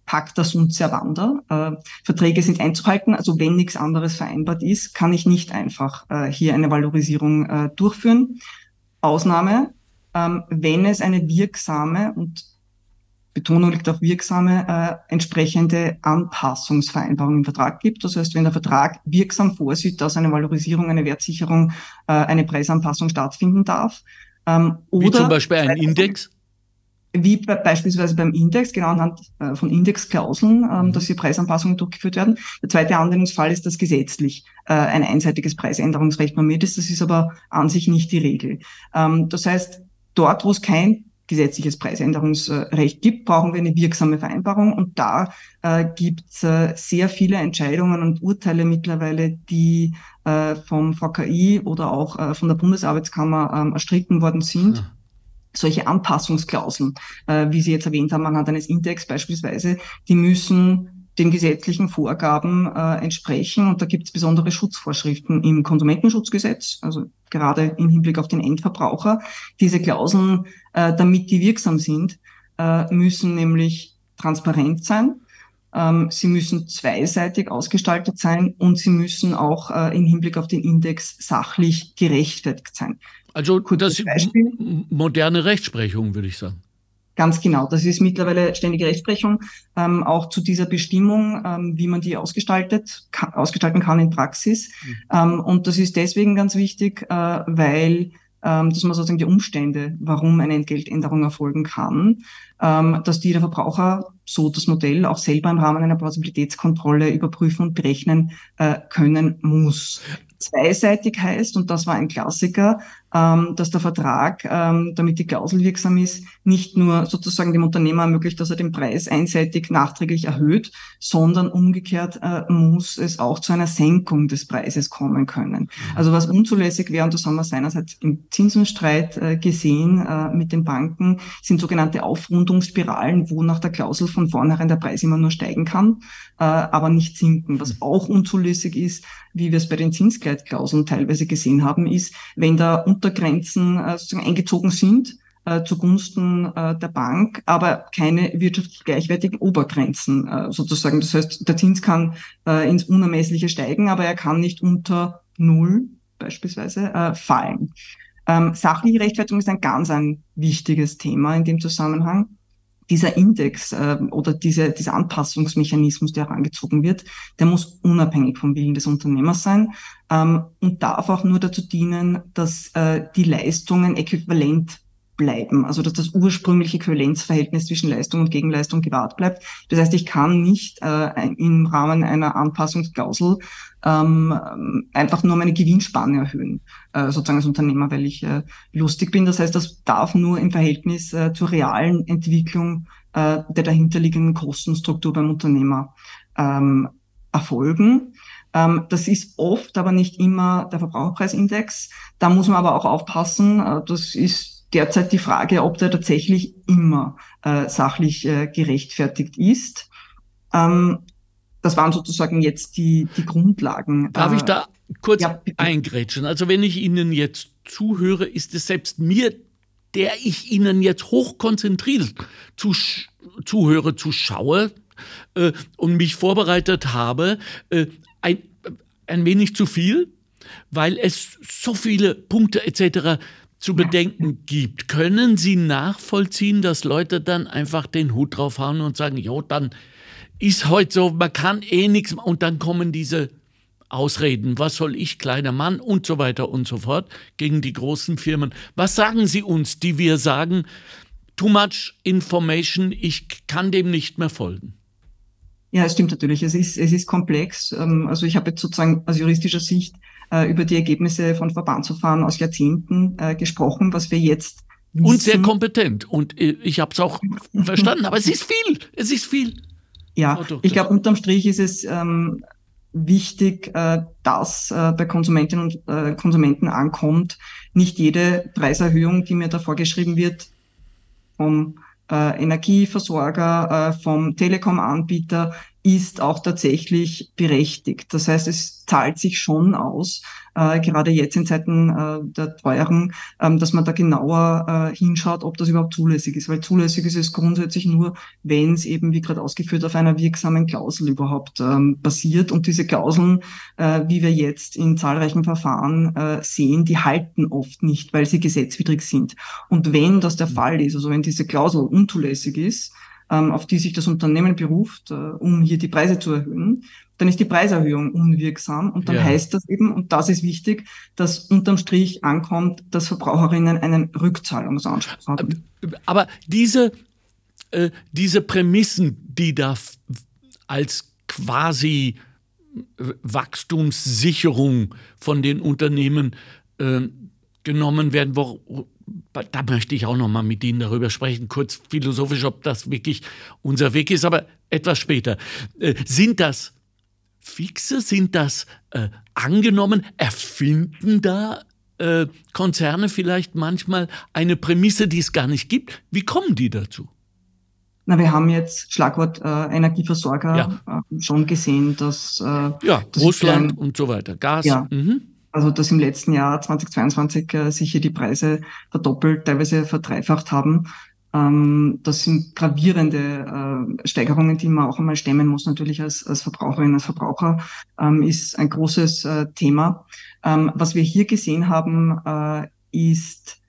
pacta sunt servanda. Äh, Verträge sind einzuhalten, also wenn nichts anderes vereinbart ist, kann ich nicht einfach äh, hier eine Valorisierung äh, durchführen. Ausnahme, ähm, wenn es eine wirksame und Betonung liegt auf wirksame äh, entsprechende Anpassungsvereinbarung im Vertrag gibt. Das heißt, wenn der Vertrag wirksam vorsieht, dass eine Valorisierung, eine Wertsicherung, äh, eine Preisanpassung stattfinden darf. Ähm, oder wie zum Beispiel ein Index? Wie be beispielsweise beim Index, genau anhand äh, von Indexklauseln, ähm, mhm. dass hier Preisanpassungen durchgeführt werden. Der zweite Anwendungsfall ist, dass gesetzlich äh, ein einseitiges Preisänderungsrecht normiert ist. Das ist aber an sich nicht die Regel. Ähm, das heißt, dort, wo es kein gesetzliches Preisänderungsrecht gibt, brauchen wir eine wirksame Vereinbarung. Und da äh, gibt es äh, sehr viele Entscheidungen und Urteile mittlerweile, die äh, vom VKI oder auch äh, von der Bundesarbeitskammer ähm, erstritten worden sind. Ja. Solche Anpassungsklauseln, äh, wie Sie jetzt erwähnt haben, anhand eines Index beispielsweise, die müssen den gesetzlichen Vorgaben äh, entsprechen. Und da gibt es besondere Schutzvorschriften im Konsumentenschutzgesetz, also gerade im Hinblick auf den Endverbraucher. Diese Klauseln, äh, damit die wirksam sind, äh, müssen nämlich transparent sein. Ähm, sie müssen zweiseitig ausgestaltet sein und sie müssen auch äh, im Hinblick auf den Index sachlich gerechtfertigt sein. Also das ist moderne Rechtsprechung, würde ich sagen. Ganz genau. Das ist mittlerweile ständige Rechtsprechung, ähm, auch zu dieser Bestimmung, ähm, wie man die ausgestaltet, ka ausgestalten kann in Praxis. Mhm. Ähm, und das ist deswegen ganz wichtig, äh, weil ähm, dass man sozusagen die Umstände, warum eine Entgeltänderung erfolgen kann, ähm, dass die der Verbraucher so das Modell auch selber im Rahmen einer Plausibilitätskontrolle überprüfen und berechnen äh, können muss zweiseitig heißt, und das war ein Klassiker, ähm, dass der Vertrag, ähm, damit die Klausel wirksam ist, nicht nur sozusagen dem Unternehmer ermöglicht, dass er den Preis einseitig nachträglich erhöht, sondern umgekehrt äh, muss es auch zu einer Senkung des Preises kommen können. Mhm. Also was unzulässig wäre, und das haben wir seinerseits im Zinsenstreit äh, gesehen äh, mit den Banken, sind sogenannte Aufrundungsspiralen, wo nach der Klausel von vornherein der Preis immer nur steigen kann, äh, aber nicht sinken. Was mhm. auch unzulässig ist, wie wir es bei den Zinsgleitklauseln teilweise gesehen haben, ist, wenn da Untergrenzen äh, sozusagen eingezogen sind, äh, zugunsten äh, der Bank, aber keine wirtschaftlich gleichwertigen Obergrenzen sozusagen. Das heißt, der Zins kann ins Unermessliche steigen, aber er kann nicht unter Null beispielsweise fallen. Ähm, sachliche Rechtfertigung ist ein ganz ein wichtiges Thema in dem Zusammenhang dieser Index äh, oder diese, dieser Anpassungsmechanismus, der herangezogen wird, der muss unabhängig vom Willen des Unternehmers sein ähm, und darf auch nur dazu dienen, dass äh, die Leistungen äquivalent bleiben, also dass das ursprüngliche Äquivalenzverhältnis zwischen Leistung und Gegenleistung gewahrt bleibt. Das heißt, ich kann nicht äh, im Rahmen einer Anpassungsklausel ähm, einfach nur meine Gewinnspanne erhöhen, äh, sozusagen als Unternehmer, weil ich äh, lustig bin. Das heißt, das darf nur im Verhältnis äh, zur realen Entwicklung äh, der dahinterliegenden Kostenstruktur beim Unternehmer ähm, erfolgen. Ähm, das ist oft aber nicht immer der Verbraucherpreisindex. Da muss man aber auch aufpassen. Äh, das ist derzeit die Frage, ob der tatsächlich immer äh, sachlich äh, gerechtfertigt ist. Ähm, das waren sozusagen jetzt die, die Grundlagen. Darf ich äh, da kurz ja, eingrätschen? Also wenn ich Ihnen jetzt zuhöre, ist es selbst mir, der ich Ihnen jetzt hochkonzentriert zu, zuhöre, zuschaue äh, und mich vorbereitet habe, äh, ein, ein wenig zu viel, weil es so viele Punkte etc zu bedenken gibt. Können Sie nachvollziehen, dass Leute dann einfach den Hut drauf haben und sagen, jo, dann ist heute so, man kann eh nichts und dann kommen diese Ausreden, was soll ich, kleiner Mann und so weiter und so fort gegen die großen Firmen. Was sagen Sie uns, die wir sagen, too much information, ich kann dem nicht mehr folgen? Ja, es stimmt natürlich. Es ist, es ist komplex. Ähm, also ich habe jetzt sozusagen aus juristischer Sicht äh, über die Ergebnisse von Verbandsverfahren aus Jahrzehnten äh, gesprochen, was wir jetzt wissen. Und sehr kompetent. Und äh, ich habe es auch verstanden. Aber es ist viel. Es ist viel. Ja, ich glaube, unterm Strich ist es ähm, wichtig, äh, dass äh, bei Konsumentinnen und äh, Konsumenten ankommt. Nicht jede Preiserhöhung, die mir da vorgeschrieben wird, vom äh, Energieversorger, äh, vom Telekom-Anbieter, ist auch tatsächlich berechtigt. Das heißt, es zahlt sich schon aus, äh, gerade jetzt in Zeiten äh, der Teuerung, ähm, dass man da genauer äh, hinschaut, ob das überhaupt zulässig ist. Weil zulässig ist es grundsätzlich nur, wenn es eben, wie gerade ausgeführt, auf einer wirksamen Klausel überhaupt ähm, basiert. Und diese Klauseln, äh, wie wir jetzt in zahlreichen Verfahren äh, sehen, die halten oft nicht, weil sie gesetzwidrig sind. Und wenn das der Fall ist, also wenn diese Klausel unzulässig ist, auf die sich das Unternehmen beruft, äh, um hier die Preise zu erhöhen, dann ist die Preiserhöhung unwirksam und dann ja. heißt das eben, und das ist wichtig, dass unterm Strich ankommt, dass Verbraucherinnen einen Rückzahlungsanspruch haben. Aber diese, äh, diese Prämissen, die da als quasi Wachstumssicherung von den Unternehmen äh, genommen werden, wo, da möchte ich auch noch mal mit Ihnen darüber sprechen, kurz philosophisch, ob das wirklich unser Weg ist, aber etwas später. Äh, sind das fixe? Sind das äh, angenommen? Erfinden da äh, Konzerne vielleicht manchmal eine Prämisse, die es gar nicht gibt? Wie kommen die dazu? Na, wir haben jetzt Schlagwort äh, Energieversorger ja. äh, schon gesehen, dass äh, ja Russland ein, und so weiter, Gas. Ja. Mhm. Also dass im letzten Jahr 2022 äh, sich hier die Preise verdoppelt, teilweise verdreifacht haben. Ähm, das sind gravierende äh, Steigerungen, die man auch einmal stemmen muss, natürlich als, als Verbraucherin, als Verbraucher, ähm, ist ein großes äh, Thema. Ähm, was wir hier gesehen haben, äh, ist,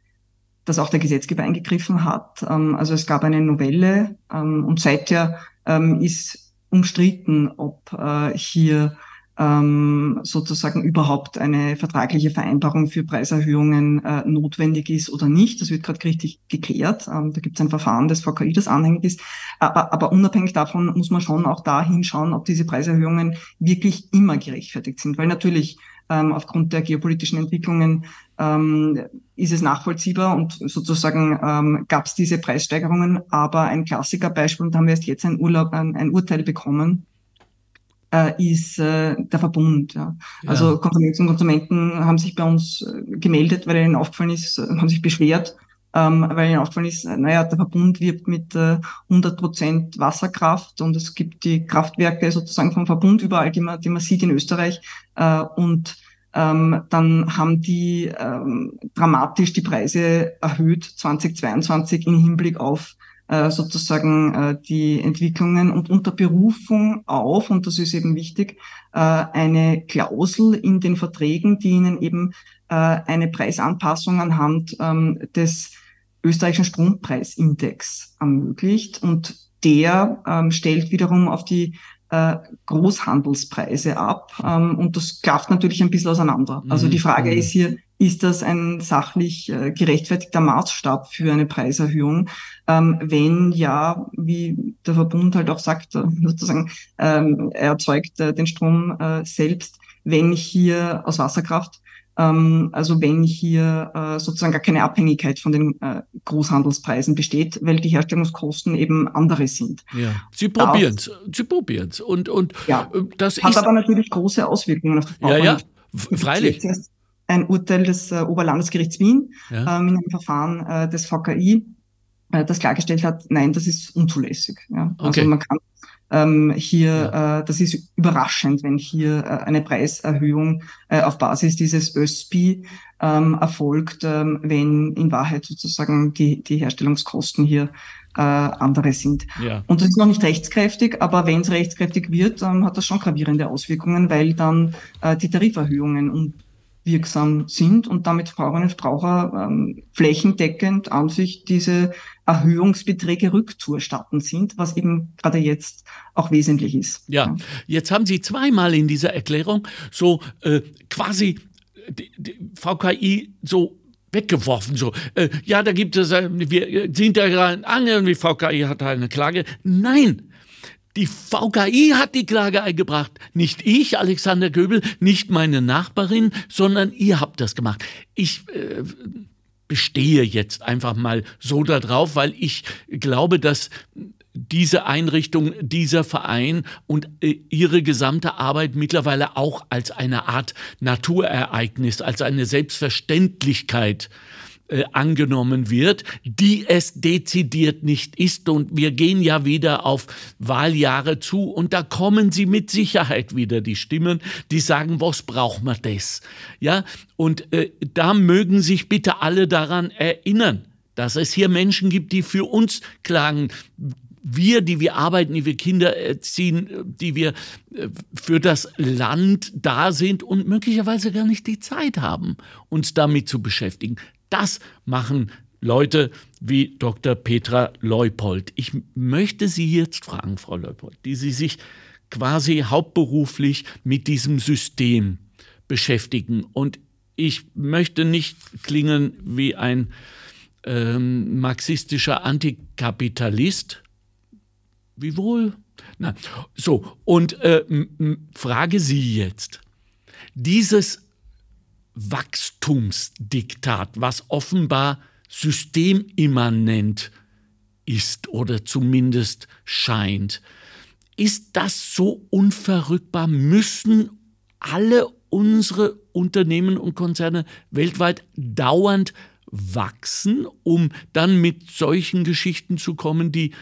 dass auch der Gesetzgeber eingegriffen hat. Ähm, also es gab eine Novelle ähm, und seither ähm, ist umstritten, ob äh, hier ähm, sozusagen überhaupt eine vertragliche Vereinbarung für Preiserhöhungen äh, notwendig ist oder nicht. Das wird gerade richtig geklärt. Ähm, da gibt es ein Verfahren des VKI, das anhängig ist. Aber, aber unabhängig davon muss man schon auch da hinschauen, ob diese Preiserhöhungen wirklich immer gerechtfertigt sind. Weil natürlich ähm, aufgrund der geopolitischen Entwicklungen ähm, ist es nachvollziehbar und sozusagen ähm, gab es diese Preissteigerungen. Aber ein Klassikerbeispiel, und da haben wir erst jetzt ein, Urlaub, ein, ein Urteil bekommen, ist äh, der Verbund. Ja. ja. Also Konsumenten und Konsumenten haben sich bei uns äh, gemeldet, weil ihnen aufgefallen ist, äh, haben sich beschwert, ähm, weil ihnen aufgefallen ist, naja, der Verbund wirbt mit äh, 100 Prozent Wasserkraft und es gibt die Kraftwerke sozusagen vom Verbund überall, die man, die man sieht in Österreich äh, und ähm, dann haben die ähm, dramatisch die Preise erhöht 2022 im Hinblick auf äh, sozusagen äh, die Entwicklungen und unter Berufung auf, und das ist eben wichtig, äh, eine Klausel in den Verträgen, die ihnen eben äh, eine Preisanpassung anhand ähm, des österreichischen Strompreisindex ermöglicht. Und der ähm, stellt wiederum auf die Großhandelspreise ab. Ähm, und das klafft natürlich ein bisschen auseinander. Also die Frage mhm. ist hier, ist das ein sachlich äh, gerechtfertigter Maßstab für eine Preiserhöhung? Ähm, wenn ja, wie der Verbund halt auch sagt, äh, sozusagen, ähm, er erzeugt äh, den Strom äh, selbst, wenn hier aus Wasserkraft, ähm, also wenn hier äh, sozusagen gar keine Abhängigkeit von den äh, Großhandelspreisen besteht, weil die Herstellungskosten eben andere sind. Ja. Sie probieren es, Sie probieren es. Und, und ja, das hat aber natürlich große Auswirkungen auf die Ja, ja, freilich ein Urteil des äh, Oberlandesgerichts Wien ja. ähm, in einem Verfahren äh, des VKI, äh, das klargestellt hat, nein, das ist unzulässig. Ja? Also man kann ähm, hier, ja. äh, das ist überraschend, wenn hier äh, eine Preiserhöhung äh, auf Basis dieses ÖSPI ähm, erfolgt, ähm, wenn in Wahrheit sozusagen die, die Herstellungskosten hier äh, andere sind. Ja. Und das ist noch nicht rechtskräftig, aber wenn es rechtskräftig wird, ähm, hat das schon gravierende Auswirkungen, weil dann äh, die Tariferhöhungen und wirksam sind und damit Verbraucherinnen und Verbraucher ähm, flächendeckend an sich diese Erhöhungsbeträge rückzuerstatten sind, was eben gerade jetzt auch wesentlich ist. Ja, jetzt haben Sie zweimal in dieser Erklärung so äh, quasi die, die VKI so weggeworfen. So, äh, ja, da gibt es, äh, wir sind ja gerade an und die VKI hat eine Klage. Nein, Die VKI hat die Klage eingebracht. Nicht ich, Alexander Göbel, nicht meine Nachbarin, sondern ihr habt das gemacht. Ich äh, bestehe jetzt einfach mal so darauf, weil ich glaube, dass diese Einrichtung, dieser Verein und äh, ihre gesamte Arbeit mittlerweile auch als eine Art Naturereignis, als eine Selbstverständlichkeit äh, angenommen wird, die es dezidiert nicht ist. Und wir gehen ja wieder auf Wahljahre zu und da kommen sie mit Sicherheit wieder, die Stimmen, die sagen, was braucht man das? Ja, und äh, da mögen sich bitte alle daran erinnern, dass es hier Menschen gibt, die für uns klagen, wir, die wir arbeiten, die wir Kinder erziehen, die wir äh, für das Land da sind und möglicherweise gar nicht die Zeit haben, uns damit zu beschäftigen. Das machen Leute wie Dr. Petra Leupold. Ich möchte Sie jetzt fragen, Frau Leupold, die Sie sich quasi hauptberuflich mit diesem System beschäftigen. Und ich möchte nicht klingen wie ein ähm, marxistischer Antikapitalist, Wiewohl? Na, so, und äh, frage Sie jetzt, dieses Wachstumsdiktat, was offenbar systemimmanent ist oder zumindest scheint, ist das so unverrückbar? Müssen alle unsere Unternehmen und Konzerne weltweit dauernd wachsen, um dann mit solchen Geschichten zu kommen, die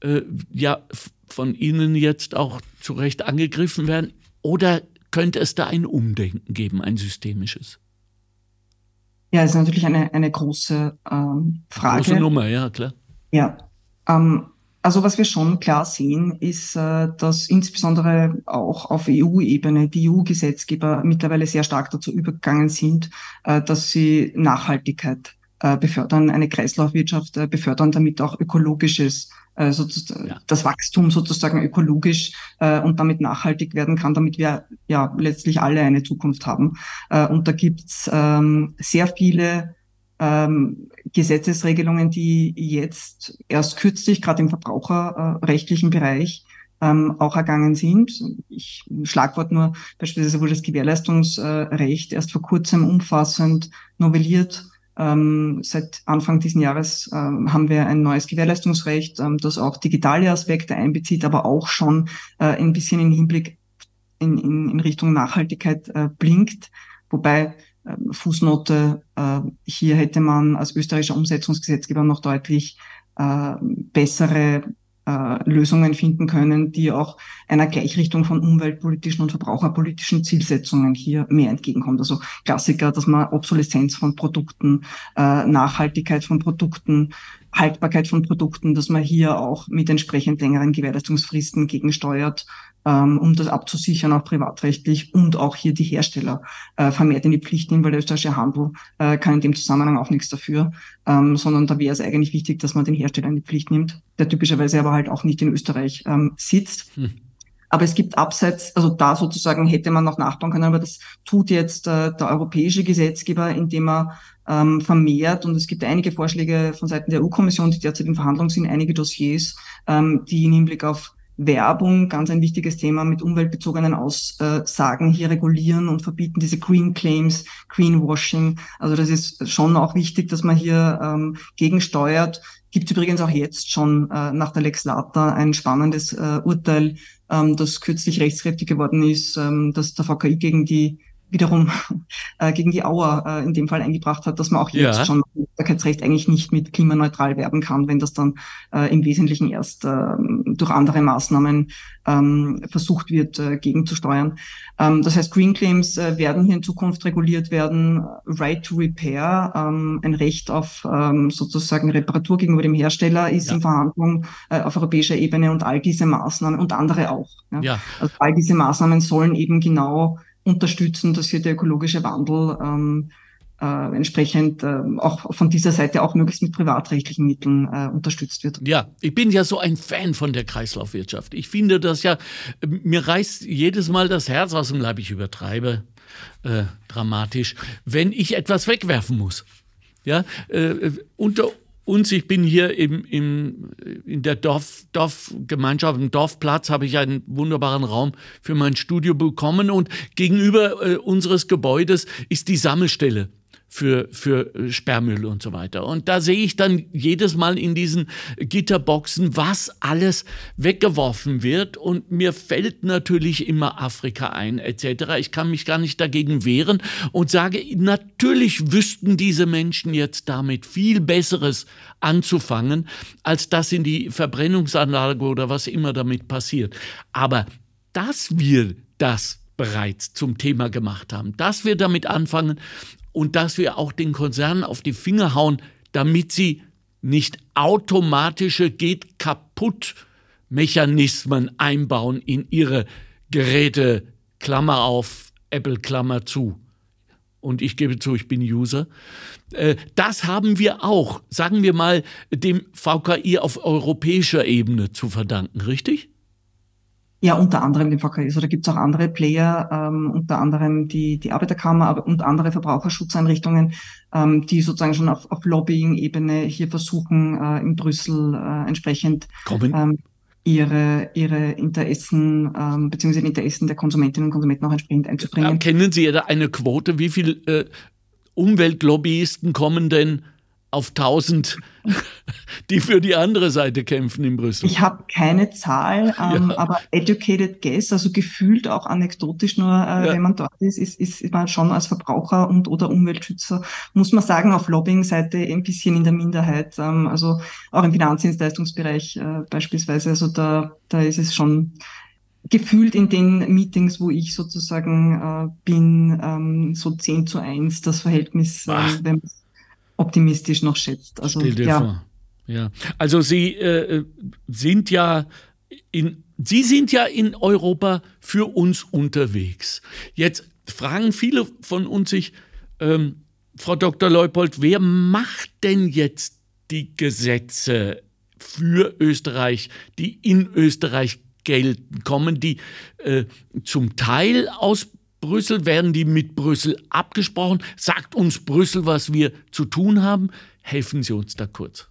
äh, ja von Ihnen jetzt auch zu Recht angegriffen werden? Oder könnte es da ein Umdenken geben, ein systemisches? Ja, ist natürlich eine, eine große ähm, Frage. Große Nummer, ja, klar. Ja. Ähm, also was wir schon klar sehen, ist, äh, dass insbesondere auch auf EU-Ebene die EU-Gesetzgeber mittlerweile sehr stark dazu übergegangen sind, äh, dass sie Nachhaltigkeit befördern, eine Kreislaufwirtschaft äh, befördern, damit auch ökologisches äh, sozusagen, ja. das Wachstum sozusagen ökologisch äh, und damit nachhaltig werden kann, damit wir ja letztlich alle eine Zukunft haben. Äh, und da gibt's ähm, sehr viele ähm, Gesetzesregelungen, die jetzt erst kürzlich, gerade im verbraucherrechtlichen Bereich, ähm, auch ergangen sind. Ich Schlagwort nur beispielsweise wurde das Gewährleistungsrecht erst vor kurzem umfassend novelliert ähm, seit Anfang diesen Jahres ähm, haben wir ein neues Gewährleistungsrecht, ähm, das auch digitale Aspekte einbezieht, aber auch schon äh, ein bisschen in Hinblick in, in, in Richtung Nachhaltigkeit äh, blinkt. Wobei äh, Fußnote, hier hätte man als österreichischer Umsetzungsgesetzgeber noch deutlich äh, bessere äh, Lösungen finden können, die auch einer Gleichrichtung von umweltpolitischen und verbraucherpolitischen Zielsetzungen hier mehr entgegenkommt. Also Klassiker, dass man Obsoleszenz von Produkten, äh, Nachhaltigkeit von Produkten, Haltbarkeit von Produkten, dass man hier auch mit entsprechend längeren Gewährleistungsfristen gegensteuert ähm, um das abzusichern, auch privatrechtlich und auch hier die Hersteller äh, vermehrt in die Pflicht nehmen, weil der österreichische Handel äh, kann in dem Zusammenhang auch nichts dafür, ähm, sondern da wäre es eigentlich wichtig, dass man den Hersteller in die Pflicht nimmt, der typischerweise aber halt auch nicht in Österreich ähm, sitzt. Hm. Aber es gibt abseits, also da sozusagen hätte man noch nachbauen können, aber das tut jetzt äh, der europäische Gesetzgeber, indem er ähm, vermehrt, und es gibt einige Vorschläge von Seiten der EU-Kommission, die derzeit in Verhandlung sind, einige Dossiers, ähm, die im Hinblick auf Werbung, ganz ein wichtiges Thema, mit umweltbezogenen Aussagen hier regulieren und verbieten diese Green Claims, Greenwashing. Also das ist schon auch wichtig, dass man hier ähm, gegensteuert. Gibt übrigens auch jetzt schon äh, nach der Lex Lata ein spannendes äh, Urteil, ähm, das kürzlich rechtskräftig geworden ist, ähm, dass der VKI gegen die wiederum [laughs] äh, gegen die Auer äh, in dem Fall eingebracht hat, dass man auch jetzt ja. schon Sichtbarkeitsrecht eigentlich nicht mit klimaneutral werben kann, wenn das dann äh, im Wesentlichen erst äh, durch andere Maßnahmen ähm, versucht wird, äh, gegenzusteuern. Ähm, das heißt, Green Claims äh, werden hier in Zukunft reguliert werden. Right to Repair, ähm, ein Recht auf ähm, sozusagen Reparatur gegenüber dem Hersteller, ist ja. in Verhandlung äh, auf europäischer Ebene und all diese Maßnahmen und andere auch. Ja? ja. Also all diese Maßnahmen sollen eben genau unterstützen, dass hier der ökologische Wandel ähm, äh, entsprechend äh, auch von dieser Seite auch möglichst mit privatrechtlichen Mitteln äh, unterstützt wird. Ja, ich bin ja so ein Fan von der Kreislaufwirtschaft. Ich finde das ja, mir reißt jedes Mal das Herz aus dem Leib, ich übertreibe äh, dramatisch, wenn ich etwas wegwerfen muss. Ja, äh, unter uns, ich bin hier im, im, in der Dorf, Dorfgemeinschaft, im Dorfplatz, habe ich einen wunderbaren Raum für mein Studio bekommen. Und gegenüber äh, unseres Gebäudes ist die Sammelstelle für, für äh, Sperrmüll und so weiter. Und da sehe ich dann jedes Mal in diesen Gitterboxen, was alles weggeworfen wird. Und mir fällt natürlich immer Afrika ein, etc. Ich kann mich gar nicht dagegen wehren und sage, natürlich wüssten diese Menschen jetzt damit viel Besseres anzufangen, als das in die Verbrennungsanlage oder was immer damit passiert. Aber dass wir das bereits zum Thema gemacht haben, dass wir damit anfangen, und dass wir auch den Konzernen auf die Finger hauen, damit sie nicht automatische geht kaputt Mechanismen einbauen in ihre Geräte, Klammer auf, Apple Klammer zu. Und ich gebe zu, ich bin User. Äh, das haben wir auch, sagen wir mal, dem VKI auf europäischer Ebene zu verdanken, richtig? Ja, unter anderem dem VKI. Also da gibt es auch andere Player, ähm, unter anderem die, die Arbeiterkammer aber, und andere Verbraucherschutzeinrichtungen, ähm, die sozusagen schon auf, auf Lobbying-Ebene hier versuchen, äh, in Brüssel äh, entsprechend ähm, ihre, ihre Interessen ähm, die Interessen der Konsumentinnen und Konsumenten auch entsprechend einzubringen. Kennen Sie da eine Quote? Wie viele äh, Umweltlobbyisten kommen denn auf 1000, die für die andere Seite kämpfen in Brüssel? Ich habe keine Zahl, [laughs] ähm, ja. aber educated guess, also gefühlt auch anekdotisch nur, äh, ja. wenn man dort ist, ist, ist man schon als Verbraucher und oder Umweltschützer, muss man sagen, auf Lobbying-Seite ein bisschen in der Minderheit. Ähm, also auch im Finanzdienstleistungsbereich äh, beispielsweise, also da, da ist es schon gefühlt in den Meetings, wo ich sozusagen äh, bin, ähm, so 10 zu 1 das Verhältnis, äh, wenn man optimistisch noch schätzt. Also, Stell dir ja. vor. Ja, also Sie äh, sind ja in Sie sind ja in Europa für uns unterwegs. Jetzt fragen viele von uns sich, ähm, Frau Dr. Leupold, wer macht denn jetzt die Gesetze für Österreich, die in Österreich gelten? Kommen die äh, zum Teil aus Brüssel? Werden die mit Brüssel abgesprochen? Sagt uns Brüssel, was wir zu tun haben? Helfen Sie uns da kurz.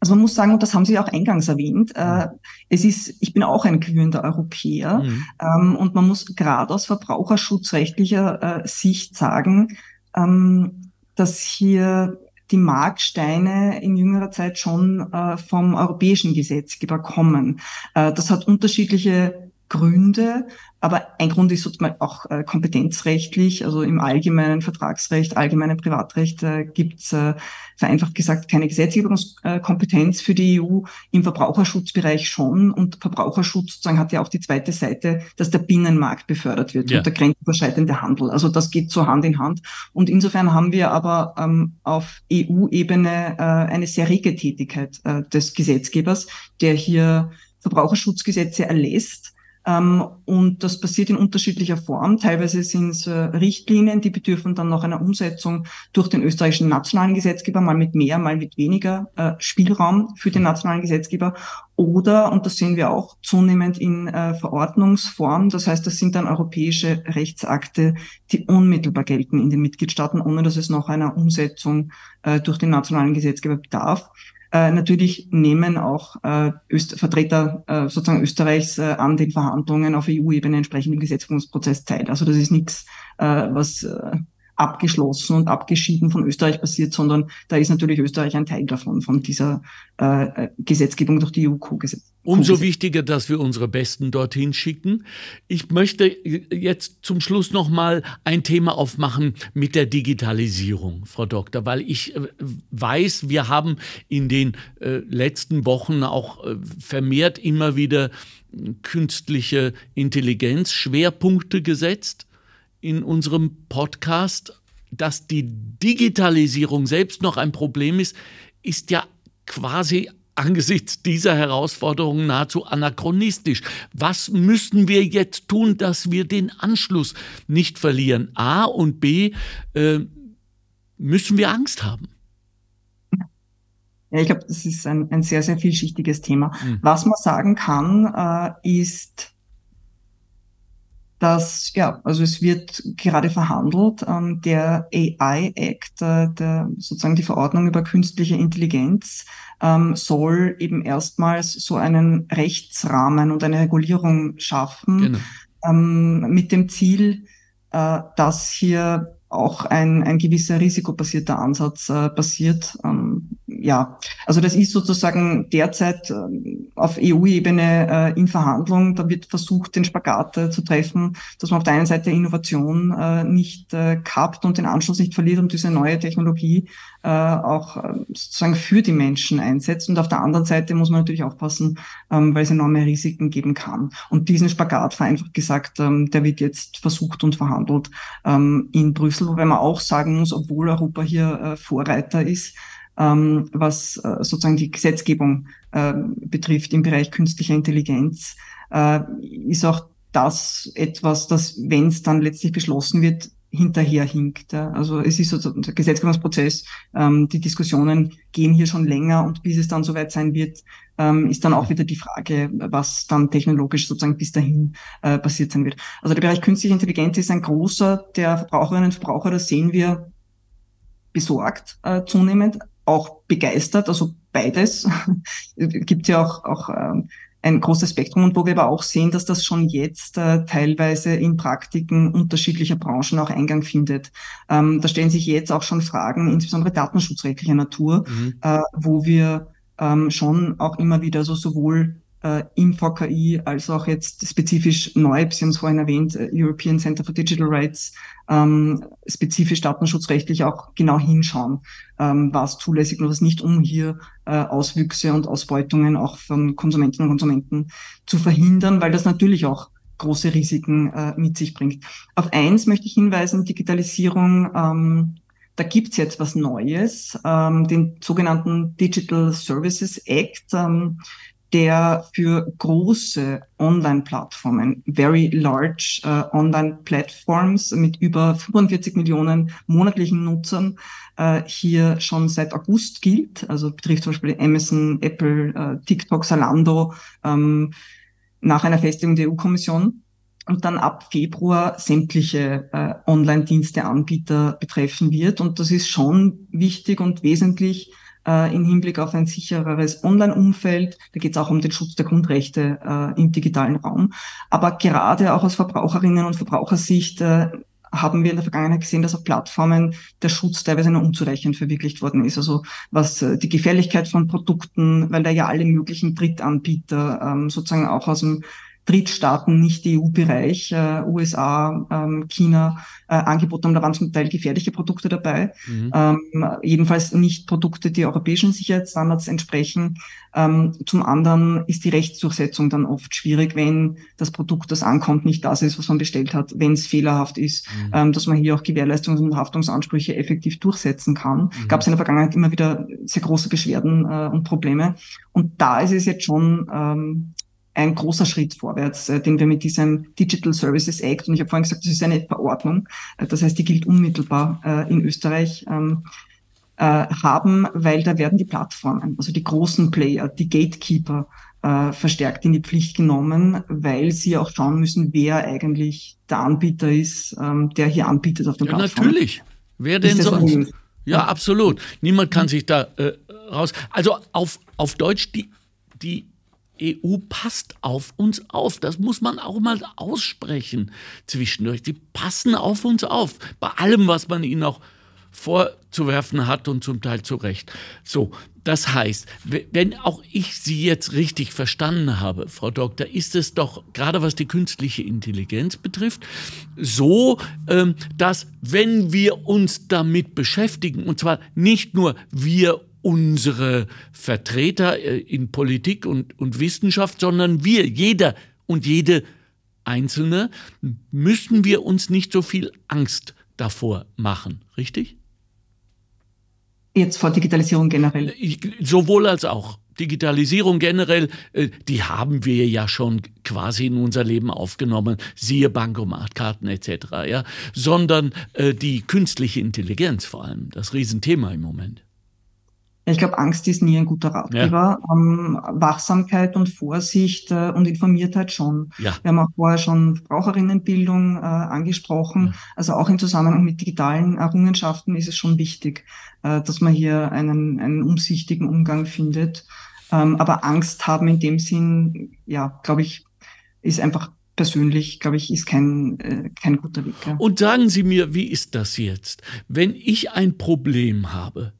Also man muss sagen, und das haben Sie auch eingangs erwähnt, äh, es ist, ich bin auch ein glühender Europäer mhm. ähm, und man muss gerade aus verbraucherschutzrechtlicher äh, Sicht sagen, ähm, dass hier die Marksteine in jüngerer Zeit schon äh, vom europäischen Gesetzgeber kommen. Äh, das hat unterschiedliche Gründe. Aber ein Grund ist sozusagen auch äh, kompetenzrechtlich, also im allgemeinen Vertragsrecht, allgemeinen Privatrecht äh, gibt es äh, vereinfacht gesagt keine Gesetzgebungskompetenz für die EU, im Verbraucherschutzbereich schon. Und Verbraucherschutz sozusagen hat ja auch die zweite Seite, dass der Binnenmarkt befördert wird ja. und der grenzüberschreitende Handel. Also das geht so Hand in Hand. Und insofern haben wir aber ähm, auf EU-Ebene äh, eine sehr rege Tätigkeit äh, des Gesetzgebers, der hier Verbraucherschutzgesetze erlässt und das passiert in unterschiedlicher Form. Teilweise sind es äh, Richtlinien, die bedürfen dann noch einer Umsetzung durch den österreichischen nationalen Gesetzgeber, mal mit mehr, mal mit weniger äh, Spielraum für den nationalen Gesetzgeber. Oder, und das sehen wir auch zunehmend in äh, Verordnungsform, das heißt, das sind dann europäische Rechtsakte, die unmittelbar gelten in den Mitgliedstaaten, ohne dass es noch einer Umsetzung durch den nationalen Gesetzgeber bedarf. Äh, natürlich nehmen auch äh, Öst Vertreter äh, sozusagen Österreichs äh, an den Verhandlungen auf EU-Ebene entsprechend im Gesetzgebungsprozess teil. Also das ist nichts, äh, was äh, abgeschlossen und abgeschieden von Österreich passiert, sondern da ist natürlich Österreich ein Teil davon, von dieser äh, Gesetzgebung durch die EU-Co-Gesetz. Umso wichtiger, dass wir unsere Besten dorthin schicken. Ich möchte jetzt zum Schluss noch mal ein Thema aufmachen mit der Digitalisierung, Frau Doktor, weil ich äh, weiß, wir haben in den äh, letzten Wochen auch äh, vermehrt immer wieder künstliche Intelligenz Schwerpunkte gesetzt in unserem Podcast, dass die Digitalisierung selbst noch ein Problem ist, ist ja quasi angesichts dieser Herausforderungen nahezu anachronistisch. Was müssen wir jetzt tun, dass wir den Anschluss nicht verlieren? A und B, äh, müssen wir Angst haben? Ja, ich glaube, das ist ein, ein sehr, sehr vielschichtiges Thema. Mhm. Was man sagen kann, äh, ist, dass, ja, also es wird gerade verhandelt, ähm, der AI Act, äh, der, sozusagen die Verordnung über künstliche Intelligenz, ähm, soll eben erstmals so einen Rechtsrahmen und eine Regulierung schaffen, genau. ähm, mit dem Ziel, äh, dass hier auch ein, ein gewisser risikobasierter Ansatz äh, passiert. Ähm, ja, also das ist sozusagen derzeit äh, auf EU-Ebene äh, in Verhandlung. Da wird versucht, den Spagat äh, zu treffen, dass man auf der einen Seite Innovation äh, nicht äh, kappt und den Anschluss nicht verliert und diese neue Technologie äh, auch äh, sozusagen für die Menschen einsetzt. Und auf der anderen Seite muss man natürlich aufpassen, ähm, weil es enorme Risiken geben kann. Und diesen Spagat, vereinfacht gesagt, ähm, der wird jetzt versucht und verhandelt ähm, in Brüssel, wobei man auch sagen muss, obwohl Europa hier äh, Vorreiter ist, ähm, was äh, sozusagen die Gesetzgebung äh, betrifft im Bereich künstlicher Intelligenz, äh, ist auch das etwas, das, wenn es dann letztlich beschlossen wird, hinterherhinkt. Ja. Also es ist so der Gesetzgebungsprozess, ähm, die Diskussionen gehen hier schon länger und bis es dann soweit sein wird, ähm, ist dann auch wieder die Frage, was dann technologisch sozusagen bis dahin äh, passiert sein wird. Also der Bereich künstliche Intelligenz ist ein großer der Verbraucherinnen und Verbraucher, das sehen wir besorgt äh, zunehmend, auch begeistert, also beides. [laughs] gibt ja auch, auch ähm, ein großes Spektrum und wo wir aber auch sehen, dass das schon jetzt äh, teilweise in Praktiken unterschiedlicher Branchen auch Eingang findet. Ähm, da stellen sich jetzt auch schon Fragen, insbesondere datenschutzrechtlicher Natur, mhm. äh, wo wir ähm, schon auch immer wieder so sowohl äh, im VKI als auch jetzt spezifisch neu, Sie haben es vorhin erwähnt, äh, European Center for Digital Rights, ähm, spezifisch datenschutzrechtlich auch genau hinschauen, ähm, was zulässig und was nicht, um hier äh, Auswüchse und Ausbeutungen auch von Konsumentinnen und Konsumenten zu verhindern, weil das natürlich auch große Risiken äh, mit sich bringt. Auf eins möchte ich hinweisen, Digitalisierung, ähm, da gibt's jetzt was Neues, ähm, den sogenannten Digital Services Act. Ähm, der für große Online-Plattformen, very large uh, Online-Platforms mit über 45 Millionen monatlichen Nutzern uh, hier schon seit August gilt. Also betrifft zum Beispiel Amazon, Apple, uh, TikTok, Salando ähm, nach einer Festigung der EU-Kommission und dann ab Februar sämtliche Online-Dienste-Anbieter betreffen wird. Und das ist schon wichtig und wesentlich, äh, im Hinblick auf ein sichereres Online-Umfeld. Da geht es auch um den Schutz der Grundrechte äh, im digitalen Raum. Aber gerade auch aus Verbraucherinnen und Verbrauchersicht äh, haben wir in der Vergangenheit gesehen, dass auf Plattformen der Schutz teilweise nur unzureichend verwirklicht worden ist. Also was äh, die Gefährlichkeit von Produkten, weil da ja alle möglichen Drittanbieter ähm, sozusagen auch aus dem Drittstaaten, nicht EU-Bereich, äh, USA, ähm, China, äh, angeboten haben. Da waren zum Teil gefährliche Produkte dabei. Mhm. Ähm, jedenfalls nicht Produkte, die europäischen Sicherheitsstandards entsprechen. Ähm, zum anderen ist die Rechtsdurchsetzung dann oft schwierig, wenn das Produkt, das ankommt, nicht das ist, was man bestellt hat, wenn es fehlerhaft ist, mhm. ähm, dass man hier auch Gewährleistungs- und Haftungsansprüche effektiv durchsetzen kann. Mhm. Gab es in der Vergangenheit immer wieder sehr große Beschwerden äh, und Probleme. Und da ist es jetzt schon ähm, ein großer Schritt vorwärts, äh, den wir mit diesem Digital Services Act, und ich habe vorhin gesagt, das ist eine Verordnung, äh, das heißt, die gilt unmittelbar äh, in Österreich, ähm, äh, haben, weil da werden die Plattformen, also die großen Player, die Gatekeeper, verstärkt in die Pflicht genommen, weil sie auch schauen müssen, wer eigentlich der Anbieter ist, ähm, der hier anbietet auf dem ja, Plattform. Natürlich. Wer denn sonst? Ja, absolut. Niemand kann sich da äh, raus. Also auf, auf Deutsch, die, die EU passt auf uns auf. Das muss man auch mal aussprechen zwischendurch. Die passen auf uns auf. Bei allem, was man ihnen auch vorzuwerfen hat und zum Teil zu Recht. So, das heißt, wenn auch ich Sie jetzt richtig verstanden habe, Frau Doktor, ist es doch gerade was die künstliche Intelligenz betrifft, so, ähm, dass wenn wir uns damit beschäftigen, und zwar nicht nur wir unsere Vertreter äh, in Politik und, und Wissenschaft, sondern wir, jeder und jede Einzelne, müssen wir uns nicht so viel Angst davor machen, richtig? Jetzt vor Digitalisierung generell. Sowohl als auch. Digitalisierung generell, äh, die haben wir ja schon quasi in unser Leben aufgenommen, siehe Bankomatkarten etc., ja, sondern äh, die künstliche Intelligenz vor allem, das Riesenthema im Moment. Ich glaube, Angst ist nie ein guter Ratgeber. Ja. Ähm, Wachsamkeit und Vorsicht äh, und Informiertheit schon. Ja. Wir haben auch vorher schon Verbraucherinnenbildung äh, angesprochen. Ja. Also auch im Zusammenhang mit digitalen Errungenschaften ist es schon wichtig, äh, dass man hier einen, einen umsichtigen Umgang findet. Ähm, aber Angst haben in dem Sinn, ja, glaube ich, ist einfach persönlich, glaube ich, ist kein, äh, kein guter Weg. Und sagen Sie mir, wie ist das jetzt? Wenn ich ein Problem habe,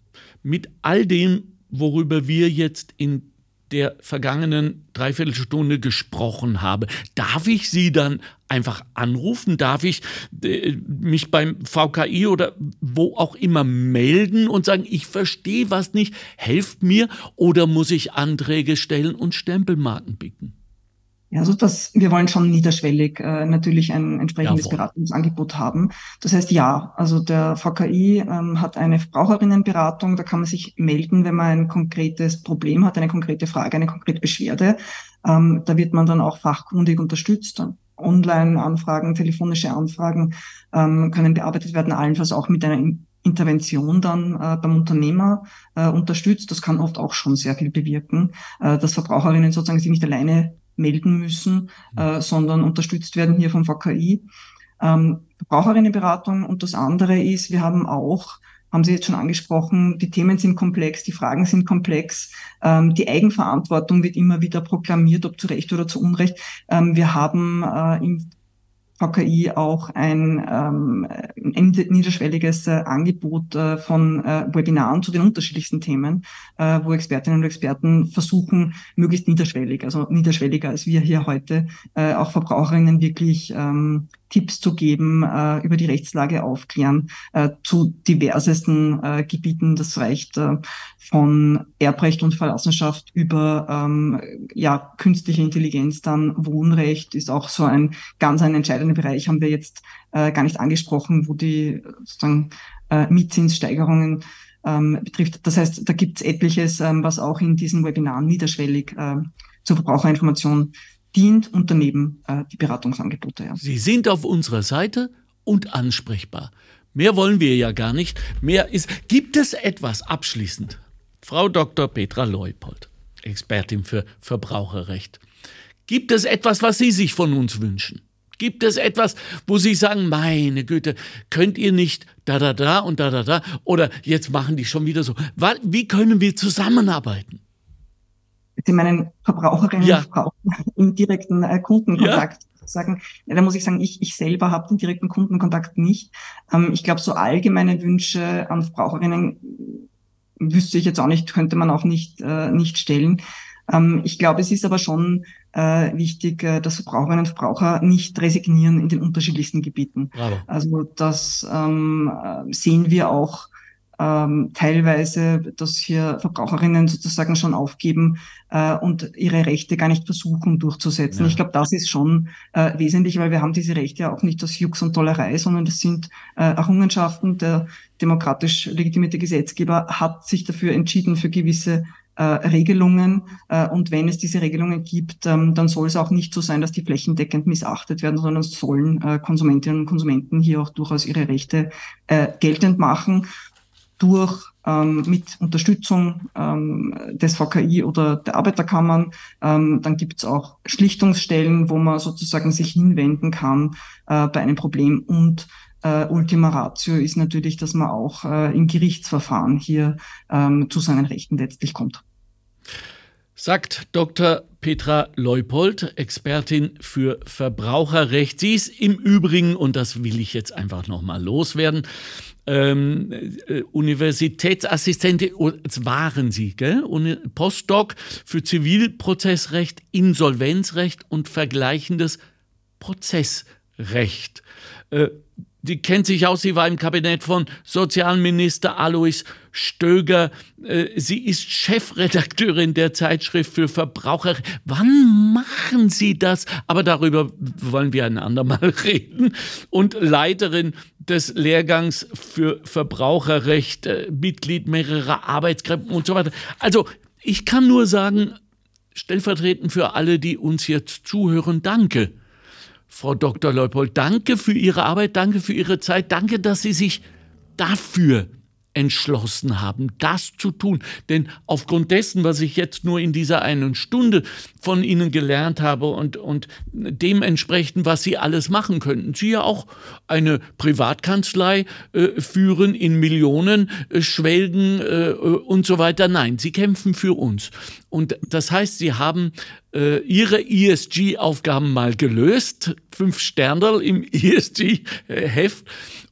mit all dem, worüber wir jetzt in der vergangenen Dreiviertelstunde gesprochen habe. Darf ich Sie dann einfach anrufen? Darf ich äh, mich beim VKI oder wo auch immer melden und sagen, ich verstehe was nicht, helft mir? Oder muss ich Anträge stellen und Stempelmarken bieten? Ja, also das, wir wollen schon niederschwellig äh, natürlich ein entsprechendes Jawohl. Beratungsangebot haben. Das heißt, ja, also der VKI ähm, hat eine Verbraucherinnenberatung, da kann man sich melden, wenn man ein konkretes Problem hat, eine konkrete Frage, eine konkrete Beschwerde. Ähm, da wird man dann auch fachkundig unterstützt. Online-Anfragen, telefonische Anfragen ähm, können bearbeitet werden, allenfalls auch mit einer Intervention dann äh, beim Unternehmer äh, unterstützt. Das kann oft auch schon sehr viel bewirken, äh, dass Verbraucherinnen sozusagen sich nicht alleine melden müssen, mhm. äh, sondern unterstützt werden hier vom VKI. Ähm, Verbraucherinnenberatung und das andere ist, wir haben auch haben Sie jetzt schon angesprochen, die Themen sind komplex, die Fragen sind komplex, ähm, die Eigenverantwortung wird immer wieder proklamiert, ob zu Recht oder zu Unrecht. Ähm, wir haben äh, im VKI auch ein, ähm, ein niederschwelliges äh, Angebot äh, von äh, Webinaren zu den unterschiedlichsten Themen, äh, wo Expertinnen und Experten versuchen, möglichst niederschwellig, also niederschwelliger als wir hier heute, äh, auch Verbraucherinnen wirklich ähm, Tipps zu geben, äh, über die Rechtslage aufklären, äh, zu diversesten äh, Gebieten. Das reicht äh, von Erbrecht und Verlassenschaft über ähm, ja, künstliche Intelligenz, dann Wohnrecht ist auch so ein ganz ein entscheidender Bereich, haben wir jetzt äh, gar nicht angesprochen, wo die sozusagen äh, Mietzinssteigerungen ähm, betrifft. Das heißt, da gibt es etliches, ähm, was auch in diesen Webinaren niederschwellig zur Verbraucherinformation dient und daneben äh, die Beratungsangebote. Ja. Sie sind auf unserer Seite und ansprechbar. Mehr wollen wir ja gar nicht. Mehr ist. Gibt es etwas abschließend? Frau Dr. Petra Leupold, Expertin für Verbraucherrecht. Gibt es etwas, was Sie sich von uns wünschen? Gibt es etwas, wo Sie sagen, meine Güte, könnt ihr nicht da, da, da und da, da, da? Oder jetzt machen die schon wieder so. Wie können wir zusammenarbeiten? Sie meinen Verbraucherinnen ja. und Verbraucher im direkten äh, Kundenkontakt ja. sagen. Da muss ich sagen, ich, ich selber habe den direkten Kundenkontakt nicht. Ähm, ich glaube, so allgemeine Wünsche an Verbraucherinnen wüsste ich jetzt auch nicht, könnte man auch nicht, äh, nicht stellen. Ähm, ich glaube, es ist aber schon äh, wichtig, äh, dass Verbraucherinnen und Verbraucher nicht resignieren in den unterschiedlichsten Gebieten. Bravo. Also das ähm, äh, sehen wir auch ähm, teilweise, dass hier Verbraucherinnen sozusagen schon aufgeben äh, und ihre Rechte gar nicht versuchen durchzusetzen. Ja. Ich glaube, das ist schon äh, wesentlich, weil wir haben diese Rechte ja auch nicht aus Jux und Tollerei, sondern das sind äh, Errungenschaften. Der demokratisch legitimierte Gesetzgeber hat sich dafür entschieden, für gewisse äh, Regelungen. Äh, und wenn es diese Regelungen gibt, ähm, dann soll es auch nicht so sein, dass die flächendeckend missachtet werden, sondern sollen äh, Konsumentinnen und Konsumenten hier auch durchaus ihre Rechte äh, geltend machen durch ähm, mit Unterstützung ähm, des VKI oder der Arbeiterkammern. Ähm, dann gibt es auch Schlichtungsstellen, wo man sozusagen sich hinwenden kann äh, bei einem Problem. Und äh, Ultima Ratio ist natürlich, dass man auch äh, im Gerichtsverfahren hier ähm, zu seinen Rechten letztlich kommt. Sagt Dr. Petra Leupold, Expertin für Verbraucherrecht. Sie ist im Übrigen, und das will ich jetzt einfach nochmal loswerden, ähm, äh, Universitätsassistentin, oh, jetzt waren sie, gell? Postdoc für Zivilprozessrecht, Insolvenzrecht und vergleichendes Prozessrecht. Äh, die kennt sich aus, sie war im Kabinett von Sozialminister Alois Stöger. Äh, sie ist Chefredakteurin der Zeitschrift für Verbraucher. Wann machen Sie das? Aber darüber wollen wir ein andermal [laughs] reden. Und Leiterin des Lehrgangs für Verbraucherrecht, äh, Mitglied mehrerer Arbeitskräfte und so weiter. Also, ich kann nur sagen, stellvertretend für alle, die uns jetzt zuhören, danke Frau Dr. Leupold, danke für Ihre Arbeit, danke für Ihre Zeit, danke, dass Sie sich dafür entschlossen haben, das zu tun. Denn aufgrund dessen, was ich jetzt nur in dieser einen Stunde von Ihnen gelernt habe und, und dementsprechend, was Sie alles machen könnten, Sie ja auch eine Privatkanzlei äh, führen in Millionen, äh, Schwelgen äh, und so weiter. Nein, Sie kämpfen für uns. Und das heißt, Sie haben äh, Ihre ESG-Aufgaben mal gelöst, fünf Sterne im ESG-Heft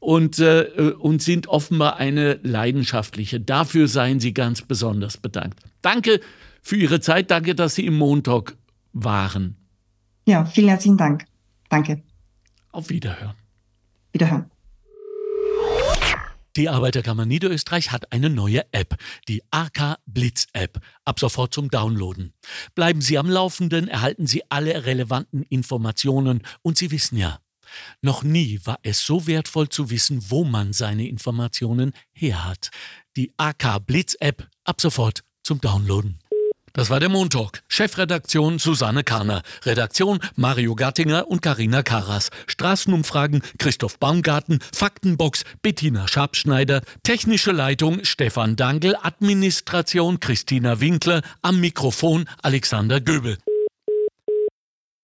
und, äh, und sind offenbar eine leidenschaftliche. Dafür seien Sie ganz besonders bedankt. Danke für Ihre Zeit. Danke, dass Sie im Montag waren. Ja, vielen herzlichen Dank. Danke. Auf Wiederhören. Wiederhören. Die Arbeiterkammer Niederösterreich hat eine neue App, die AK Blitz App, ab sofort zum Downloaden. Bleiben Sie am Laufenden, erhalten Sie alle relevanten Informationen und Sie wissen ja, noch nie war es so wertvoll zu wissen, wo man seine Informationen her hat. Die AK Blitz App ab sofort zum Downloaden. Das war der Montalk. Chefredaktion Susanne Karner. Redaktion Mario Gattinger und Karina Karas. Straßenumfragen Christoph Baumgarten. Faktenbox Bettina Schabschneider. Technische Leitung Stefan Dangel. Administration Christina Winkler. Am Mikrofon Alexander Göbel.